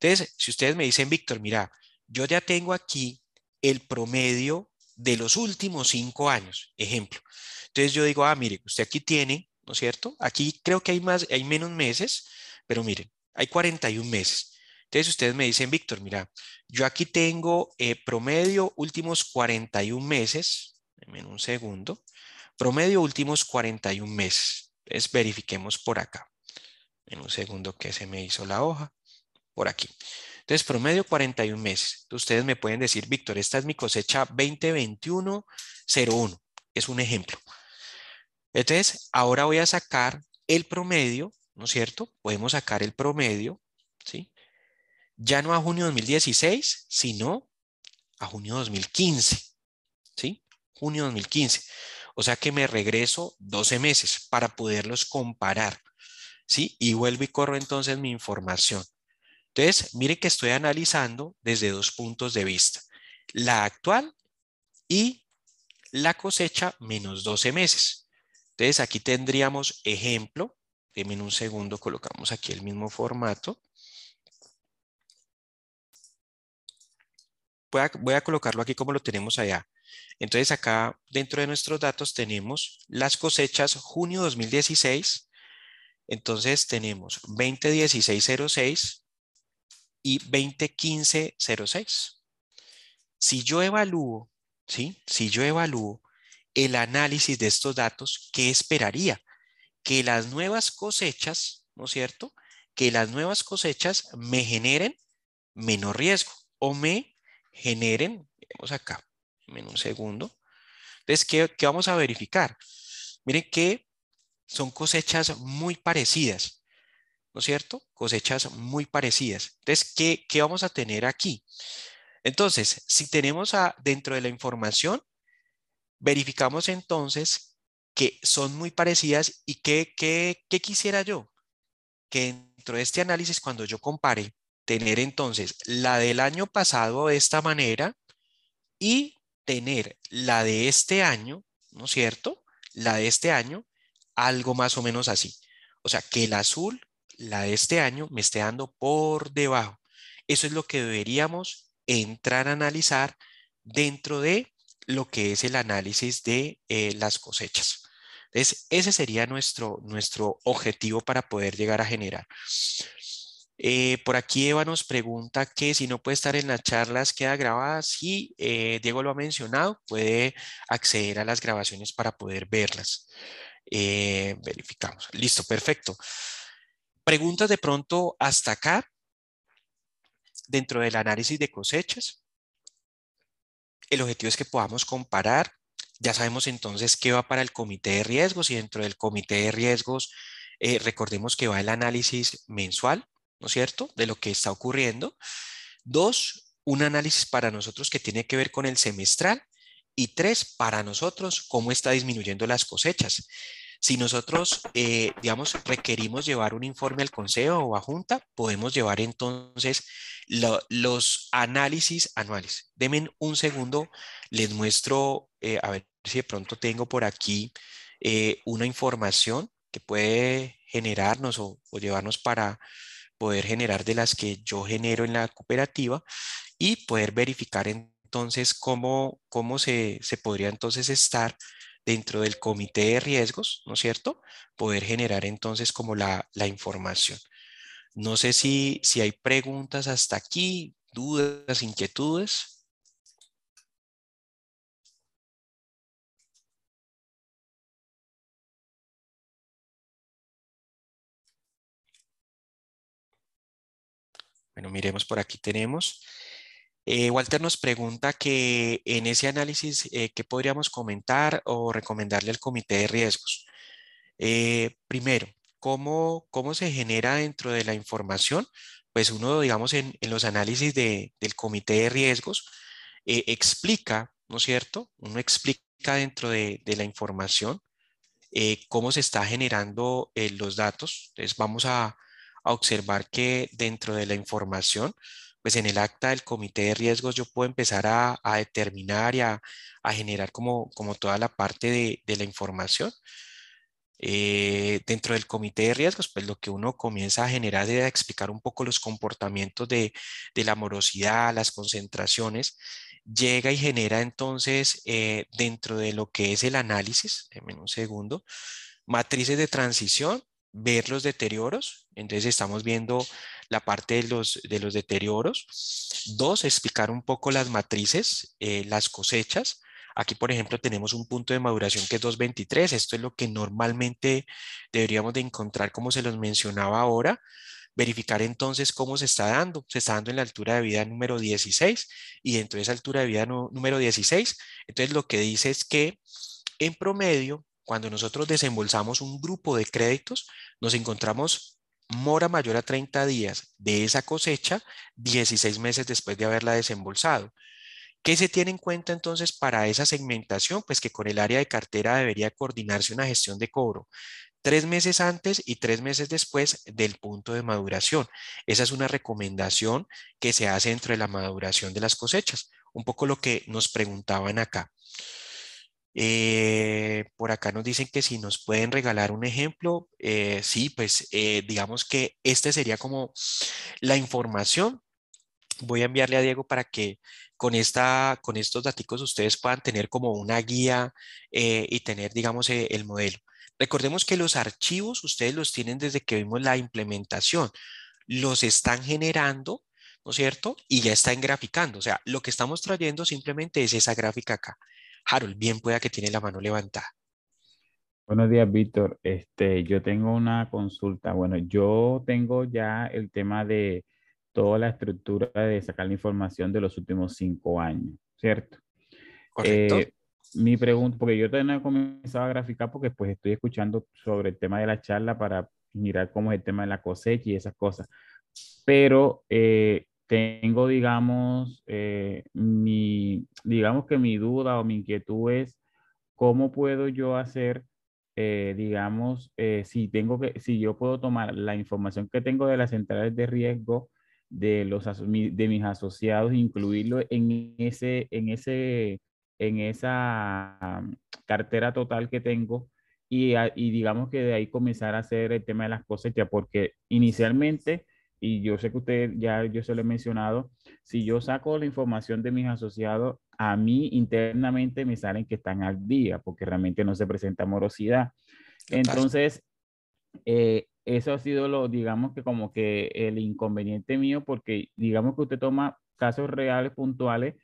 Entonces, si ustedes me dicen, Víctor, mira, yo ya tengo aquí el promedio de los últimos cinco años, ejemplo. Entonces yo digo, ah, mire, usted aquí tiene ¿no es cierto? Aquí creo que hay, más, hay menos meses, pero miren, hay 41 meses. Entonces ustedes me dicen, Víctor, mira, yo aquí tengo eh, promedio últimos 41 meses, en un segundo, promedio últimos 41 meses. Entonces verifiquemos por acá. En un segundo que se me hizo la hoja, por aquí. Entonces, promedio 41 meses. ustedes me pueden decir, Víctor, esta es mi cosecha 2021-01. Es un ejemplo. Entonces, ahora voy a sacar el promedio, ¿no es cierto? Podemos sacar el promedio, ¿sí? Ya no a junio 2016, sino a junio 2015, ¿sí? Junio 2015. O sea que me regreso 12 meses para poderlos comparar, ¿sí? Y vuelvo y corro entonces mi información. Entonces, mire que estoy analizando desde dos puntos de vista. La actual y la cosecha menos 12 meses. Entonces aquí tendríamos ejemplo. Denme un segundo, colocamos aquí el mismo formato. Voy a, colocarlo aquí como lo tenemos allá. Entonces acá dentro de nuestros datos tenemos las cosechas junio 2016. Entonces tenemos 2016-06 y 2015-06. Si yo evalúo, ¿sí? Si yo evalúo el análisis de estos datos, ¿qué esperaría? Que las nuevas cosechas, ¿no es cierto? Que las nuevas cosechas me generen menos riesgo o me generen, vemos acá, en un segundo. Entonces, ¿qué, ¿qué, vamos a verificar? Miren que son cosechas muy parecidas, ¿no es cierto? Cosechas muy parecidas. Entonces, ¿qué, qué vamos a tener aquí? Entonces, si tenemos a, dentro de la información Verificamos entonces que son muy parecidas y que, quisiera yo que dentro de este análisis cuando yo compare tener entonces la del año pasado de esta manera y tener la de este año, ¿no es cierto? La de este año, algo más o menos así. O sea, que el azul, la de este año, me esté dando por debajo. Eso es lo que deberíamos entrar a analizar dentro de lo que es el análisis de eh, las cosechas. Entonces, ese sería nuestro, nuestro objetivo para poder llegar a generar. Eh, por aquí Eva nos pregunta que si no puede estar en las charlas, queda grabada. Sí, eh, Diego lo ha mencionado, puede acceder a las grabaciones para poder verlas. verificamos. Listo, perfecto. Preguntas de pronto hasta acá, dentro del análisis de cosechas. El objetivo es que podamos comparar ya sabemos entonces qué va para el comité de riesgos y dentro del comité de riesgos eh, recordemos que va el análisis mensual, ¿no es cierto?, de lo que está ocurriendo. Dos, un análisis para nosotros que tiene que ver con el semestral. Y tres, para nosotros, cómo está disminuyendo las cosechas. Si nosotros, eh, digamos, requerimos llevar un informe al consejo o a junta, podemos llevar entonces los análisis anuales. Denme un segundo, les muestro, eh, a ver si de pronto tengo por aquí eh, una información que puede generarnos o, llevarnos para poder generar de las que yo genero en la cooperativa y poder verificar entonces cómo, cómo se, se podría entonces estar dentro del comité de riesgos, ¿no es cierto? Poder generar entonces como la, la información. No sé si, si hay preguntas hasta aquí, dudas, inquietudes. Bueno, miremos por aquí tenemos. Eh, Walter nos pregunta que en ese análisis, eh, ¿qué podríamos comentar o recomendarle al comité de riesgos? Eh, primero, ¿cómo, ¿cómo se genera dentro de la información? Pues uno, digamos, en, los análisis del comité de riesgos, explica, ¿no es cierto? Uno explica dentro de, la información cómo se está generando los datos. Entonces, vamos a, a observar que dentro de la información, pues en el acta del comité de riesgos yo puedo empezar a, determinar y a, generar como, como toda la parte de, la información. Eh, dentro del comité de riesgos, pues lo que uno comienza a generar es a explicar un poco los comportamientos de, la morosidad, las concentraciones, llega y genera entonces eh, dentro de lo que es el análisis, en un segundo, matrices de transición ver los deterioros. Entonces estamos viendo la parte de los, de los deterioros. Dos, explicar un poco las matrices, eh, las cosechas. Aquí, por ejemplo, tenemos un punto de maduración que es 2.23. Esto es lo que normalmente deberíamos de encontrar, como se los mencionaba ahora. Verificar entonces cómo se está dando. Se está dando en la altura de vida número 16 y dentro de esa altura de vida número 16. Entonces, lo que dice es que en promedio cuando nosotros desembolsamos un grupo de créditos, nos encontramos mora mayor a 30 días de esa cosecha, 16 meses después de haberla desembolsado. ¿Qué se tiene en cuenta entonces para esa segmentación? Pues que con el área de cartera debería coordinarse una gestión de cobro tres meses antes y tres meses después del punto de maduración. Esa es una recomendación que se hace dentro de la maduración de las cosechas. Un poco lo que nos preguntaban acá. Eh, por acá nos dicen que si nos pueden regalar un ejemplo, eh, sí, pues eh, digamos que este sería como la información. Voy a enviarle a Diego para que con, esta, con estos datos ustedes puedan tener como una guía y tener, digamos, el modelo. Recordemos que los archivos ustedes los tienen desde que vimos la implementación. Los están generando, ¿no es cierto? Y ya están graficando. O sea, lo que estamos trayendo simplemente es esa gráfica acá. Harold, bien pueda que tiene la mano levantada. Buenos días, Víctor. Este, yo tengo una consulta. Bueno, yo tengo ya el tema de toda la estructura de sacar la información de los últimos cinco años, ¿cierto? Correcto. Eh, mi pregunta, porque yo todavía no he comenzado a graficar porque pues estoy escuchando sobre el tema de la charla para mirar cómo es el tema de la cosecha y esas cosas. Pero eh, tengo, digamos, eh, mi, digamos que mi duda o mi inquietud es cómo puedo yo hacer, eh, digamos, eh, si tengo que, si yo puedo tomar la información que tengo de las centrales de riesgo de los de mis asociados, incluirlo en ese, en ese, en esa cartera total que tengo y, y digamos que de ahí comenzar a hacer el tema de las cosechas, porque inicialmente y yo sé que usted ya yo se lo he mencionado, si yo saco la información de mis asociados, a mí internamente me salen que están al día, porque realmente no se presenta morosidad. Entonces, eh, eso ha sido lo, digamos que como que el inconveniente mío, porque digamos que usted toma casos reales, puntuales,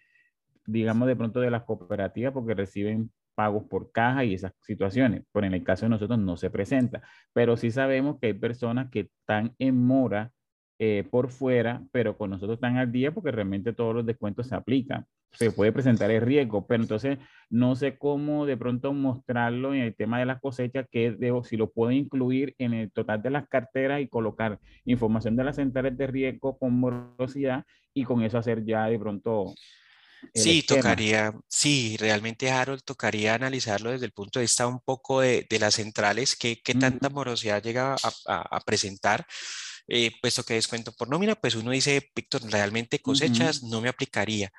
digamos de pronto de las cooperativas, porque reciben pagos por caja y esas situaciones. Pero en el caso de nosotros no se presenta. Pero sí sabemos que hay personas que están en mora eh, por fuera, pero con nosotros están al día porque realmente todos los descuentos se aplican. se puede presentar el riesgo, pero entonces no sé cómo de pronto mostrarlo en el tema de las cosechas, que debo, si lo puedo incluir en el total de las carteras y colocar información de las centrales de riesgo con morosidad y con eso hacer ya de pronto Sí, tocaría, sí, realmente Harold tocaría analizarlo desde el punto de vista un poco de, las centrales, qué, qué tanta morosidad llega a, presentar, eh, puesto que descuento por nómina, pues uno dice, Víctor, realmente cosechas no me aplicaría,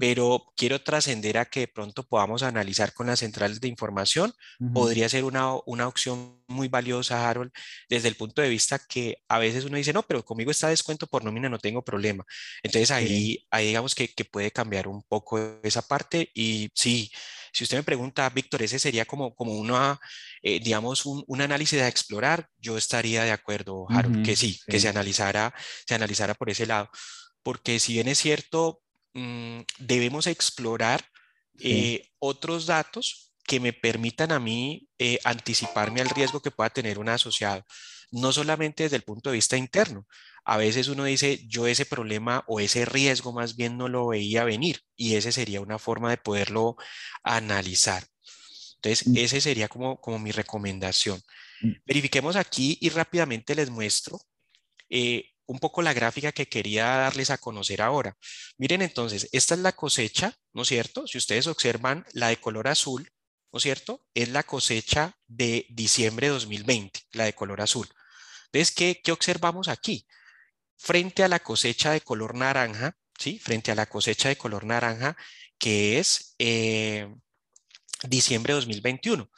pero quiero trascender a que de pronto podamos analizar con las centrales de información, podría ser una, una opción muy valiosa, Harold, desde el punto de vista que a veces uno dice, no, pero conmigo está descuento por nómina, no tengo problema. Entonces ahí, ahí digamos que, que puede cambiar un poco esa parte y sí, si usted me pregunta, Víctor, ese sería como, como una, eh, digamos, un, un, análisis a explorar, yo estaría de acuerdo, Harold, que sí, que se analizara, se analizara por ese lado. Porque si bien es cierto, mm, debemos explorar eh, otros datos que me permitan a mí eh, anticiparme al riesgo que pueda tener un asociado, no solamente desde el punto de vista interno, a veces uno dice, yo ese problema o ese riesgo más bien no lo veía venir y ese sería una forma de poderlo analizar. Entonces, mm. ese sería como, como mi recomendación. Mm. Verifiquemos aquí y rápidamente les muestro eh, un poco la gráfica que quería darles a conocer ahora. Miren entonces, esta es la cosecha, ¿no es cierto? Si ustedes observan la de color azul, ¿no es cierto? Es la cosecha de diciembre de 2020, la de color azul. Entonces, ¿qué, qué observamos aquí? frente a la cosecha de color naranja, ¿sí? Frente a la cosecha de color naranja, que es eh, diciembre de 2021.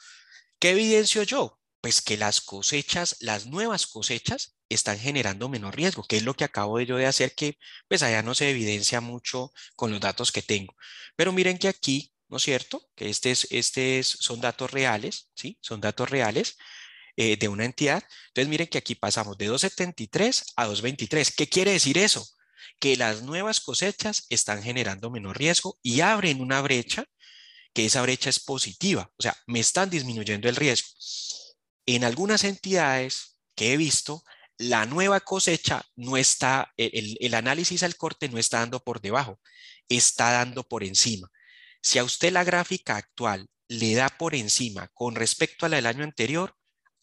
¿Qué evidencio yo? Pues que las cosechas, las nuevas cosechas, están generando menor riesgo, que es lo que acabo yo de hacer, que pues allá no se evidencia mucho con los datos que tengo. Pero miren que aquí, ¿no es cierto? Que este, es, este son datos reales, ¿sí? Son datos reales. Eh, de una entidad. Entonces miren que aquí pasamos de 273 a 223. ¿Qué quiere decir eso? Que las nuevas cosechas están generando menor riesgo y abren una brecha, que esa brecha es positiva, o sea, me están disminuyendo el riesgo. En algunas entidades que he visto, la nueva cosecha no está, el, el análisis al corte no está dando por debajo, está dando por encima. Si a usted la gráfica actual le da por encima con respecto a la del año anterior,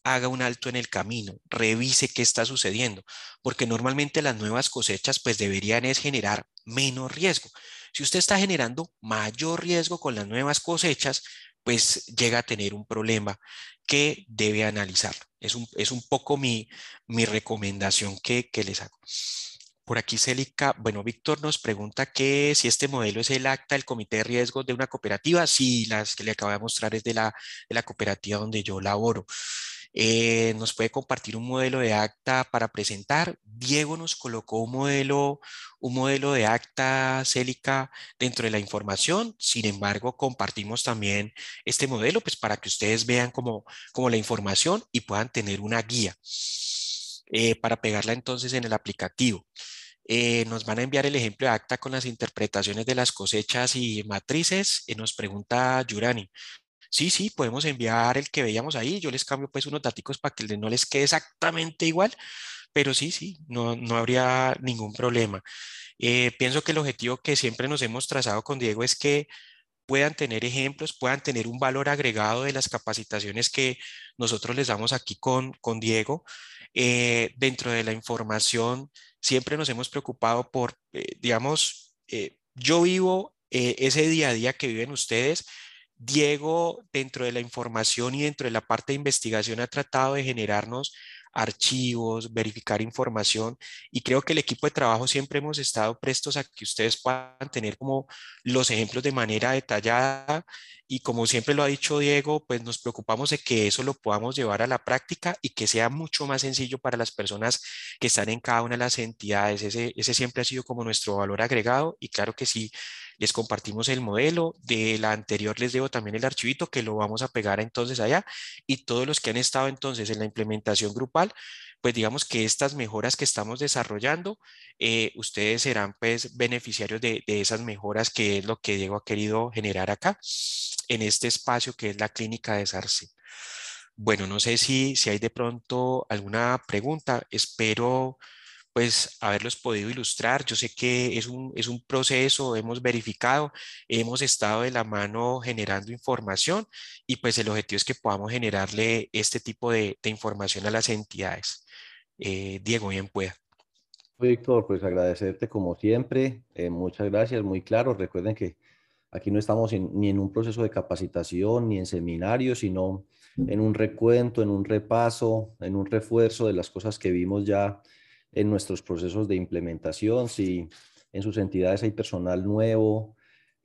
haga un alto en el camino, revise qué está sucediendo, porque normalmente las nuevas cosechas pues deberían es generar menos riesgo. Si usted está generando mayor riesgo con las nuevas cosechas, pues llega a tener un problema que debe analizar. Es un, es un poco mi, mi recomendación que, que les hago. Por aquí Célica, bueno, Víctor nos pregunta que si este modelo es el acta del comité de riesgos de una cooperativa. Sí, las que le acabo de mostrar es de la, de la cooperativa donde yo laboro. Eh, nos puede compartir un modelo de acta para presentar. Diego nos colocó un modelo, un modelo de acta Célica dentro de la información. Sin embargo, compartimos también este modelo pues para que ustedes vean como, como la información y puedan tener una guía eh, para pegarla entonces en el aplicativo. Eh, nos van a enviar el ejemplo de acta con las interpretaciones de las cosechas y matrices. nos pregunta Yurani, Sí, sí, podemos enviar el que veíamos ahí. Yo les cambio pues unos datos para que no les quede exactamente igual, pero sí, sí, no, no habría ningún problema. Eh, pienso que el objetivo que siempre nos hemos trazado con Diego es que puedan tener ejemplos, puedan tener un valor agregado de las capacitaciones que nosotros les damos aquí con, con Diego. Eh, dentro de la información, siempre nos hemos preocupado por, eh, digamos, yo vivo ese día a día que viven ustedes Diego, dentro de la información y dentro de la parte de investigación, ha tratado de generarnos archivos, verificar información y creo que el equipo de trabajo siempre hemos estado prestos a que ustedes puedan tener como los ejemplos de manera detallada y como siempre lo ha dicho Diego, pues nos preocupamos de que eso lo podamos llevar a la práctica y que sea mucho más sencillo para las personas que están en cada una de las entidades. Ese, ese siempre ha sido como nuestro valor agregado y claro que sí, les compartimos el modelo, de la anterior les debo también el archivito que lo vamos a pegar entonces allá y todos los que han estado entonces en la implementación grupal, pues digamos que estas mejoras que estamos desarrollando, eh, ustedes serán pues beneficiarios de, esas mejoras que es lo que Diego ha querido generar acá en este espacio que es la clínica de SARCE. Bueno, no sé si, si hay de pronto alguna pregunta, espero pues haberlos podido ilustrar. Yo sé que es un, es un proceso, hemos verificado, hemos estado de la mano generando información y pues el objetivo es que podamos generarle este tipo de, información a las entidades. Eh, Diego, bien pueda. Víctor, pues agradecerte como siempre. Eh, muchas gracias, muy claro. Recuerden que aquí no estamos ni en un proceso de capacitación ni en seminario, sino en un recuento, en un repaso, en un refuerzo de las cosas que vimos ya en nuestros procesos de implementación. Si en sus entidades hay personal nuevo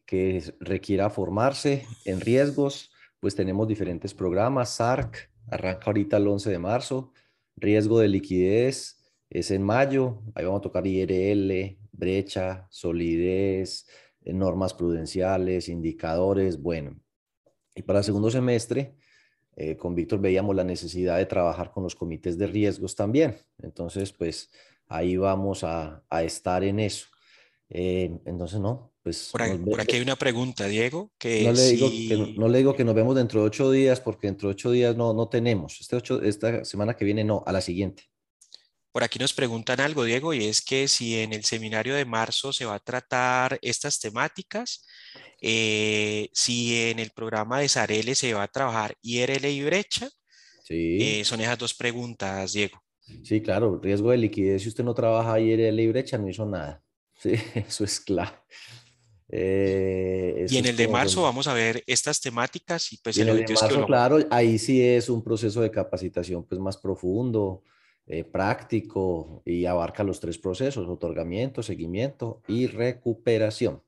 que requiera formarse en riesgos, pues tenemos diferentes programas. SARC arranca ahorita el 11 de marzo. Riesgo de liquidez es en mayo. Ahí vamos a tocar IRL, brecha, solidez, eh, normas prudenciales, indicadores. Bueno, y para el segundo semestre, eh, con Víctor veíamos la necesidad de trabajar con los comités de riesgos también. Entonces, pues ahí vamos a, estar en eso. Eh, entonces, no, pues... Por, aquí hay una pregunta, Diego, que no le, digo que no, le digo que nos vemos dentro de ocho días, porque dentro de ocho días no, no tenemos. Este ocho, esta semana que viene no, a la siguiente. Por aquí nos preguntan algo, Diego, y es que si en el seminario de marzo se va a tratar estas temáticas, eh, si en el programa de Sarele se va a trabajar IRL y brecha, sí. Eh, son esas dos preguntas, Diego. Sí, claro, riesgo de liquidez, si usted no trabaja IRL y brecha, no hizo nada. [LAUGHS] Sí, eso es claro. Eh, y en el de marzo vamos a ver estas temáticas y pues en el de marzo, claro, ahí sí es un proceso de capacitación pues más profundo, eh, práctico y abarca los tres procesos, otorgamiento, seguimiento y recuperación.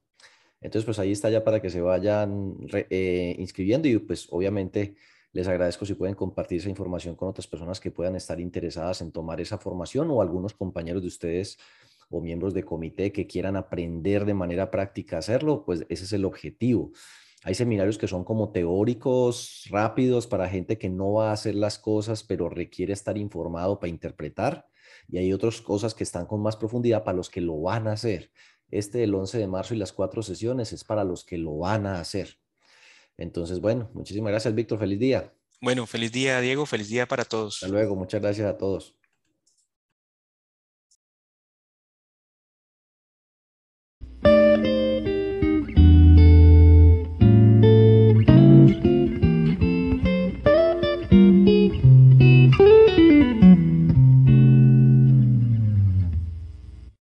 Entonces, pues ahí está ya para que se vayan eh, inscribiendo y pues obviamente les agradezco si pueden compartir esa información con otras personas que puedan estar interesadas en tomar esa formación o algunos compañeros de ustedes o miembros de comité que quieran aprender de manera práctica a hacerlo, pues ese es el objetivo. Hay seminarios que son como teóricos, rápidos, para gente que no va a hacer las cosas, pero requiere estar informado para interpretar. Y hay otras cosas que están con más profundidad para los que lo van a hacer. Este del 11 de marzo y las cuatro sesiones es para los que lo van a hacer. Entonces, bueno, muchísimas gracias, Víctor. Feliz día. Bueno, feliz día, Diego. Feliz día para todos. Hasta luego. Muchas gracias a todos.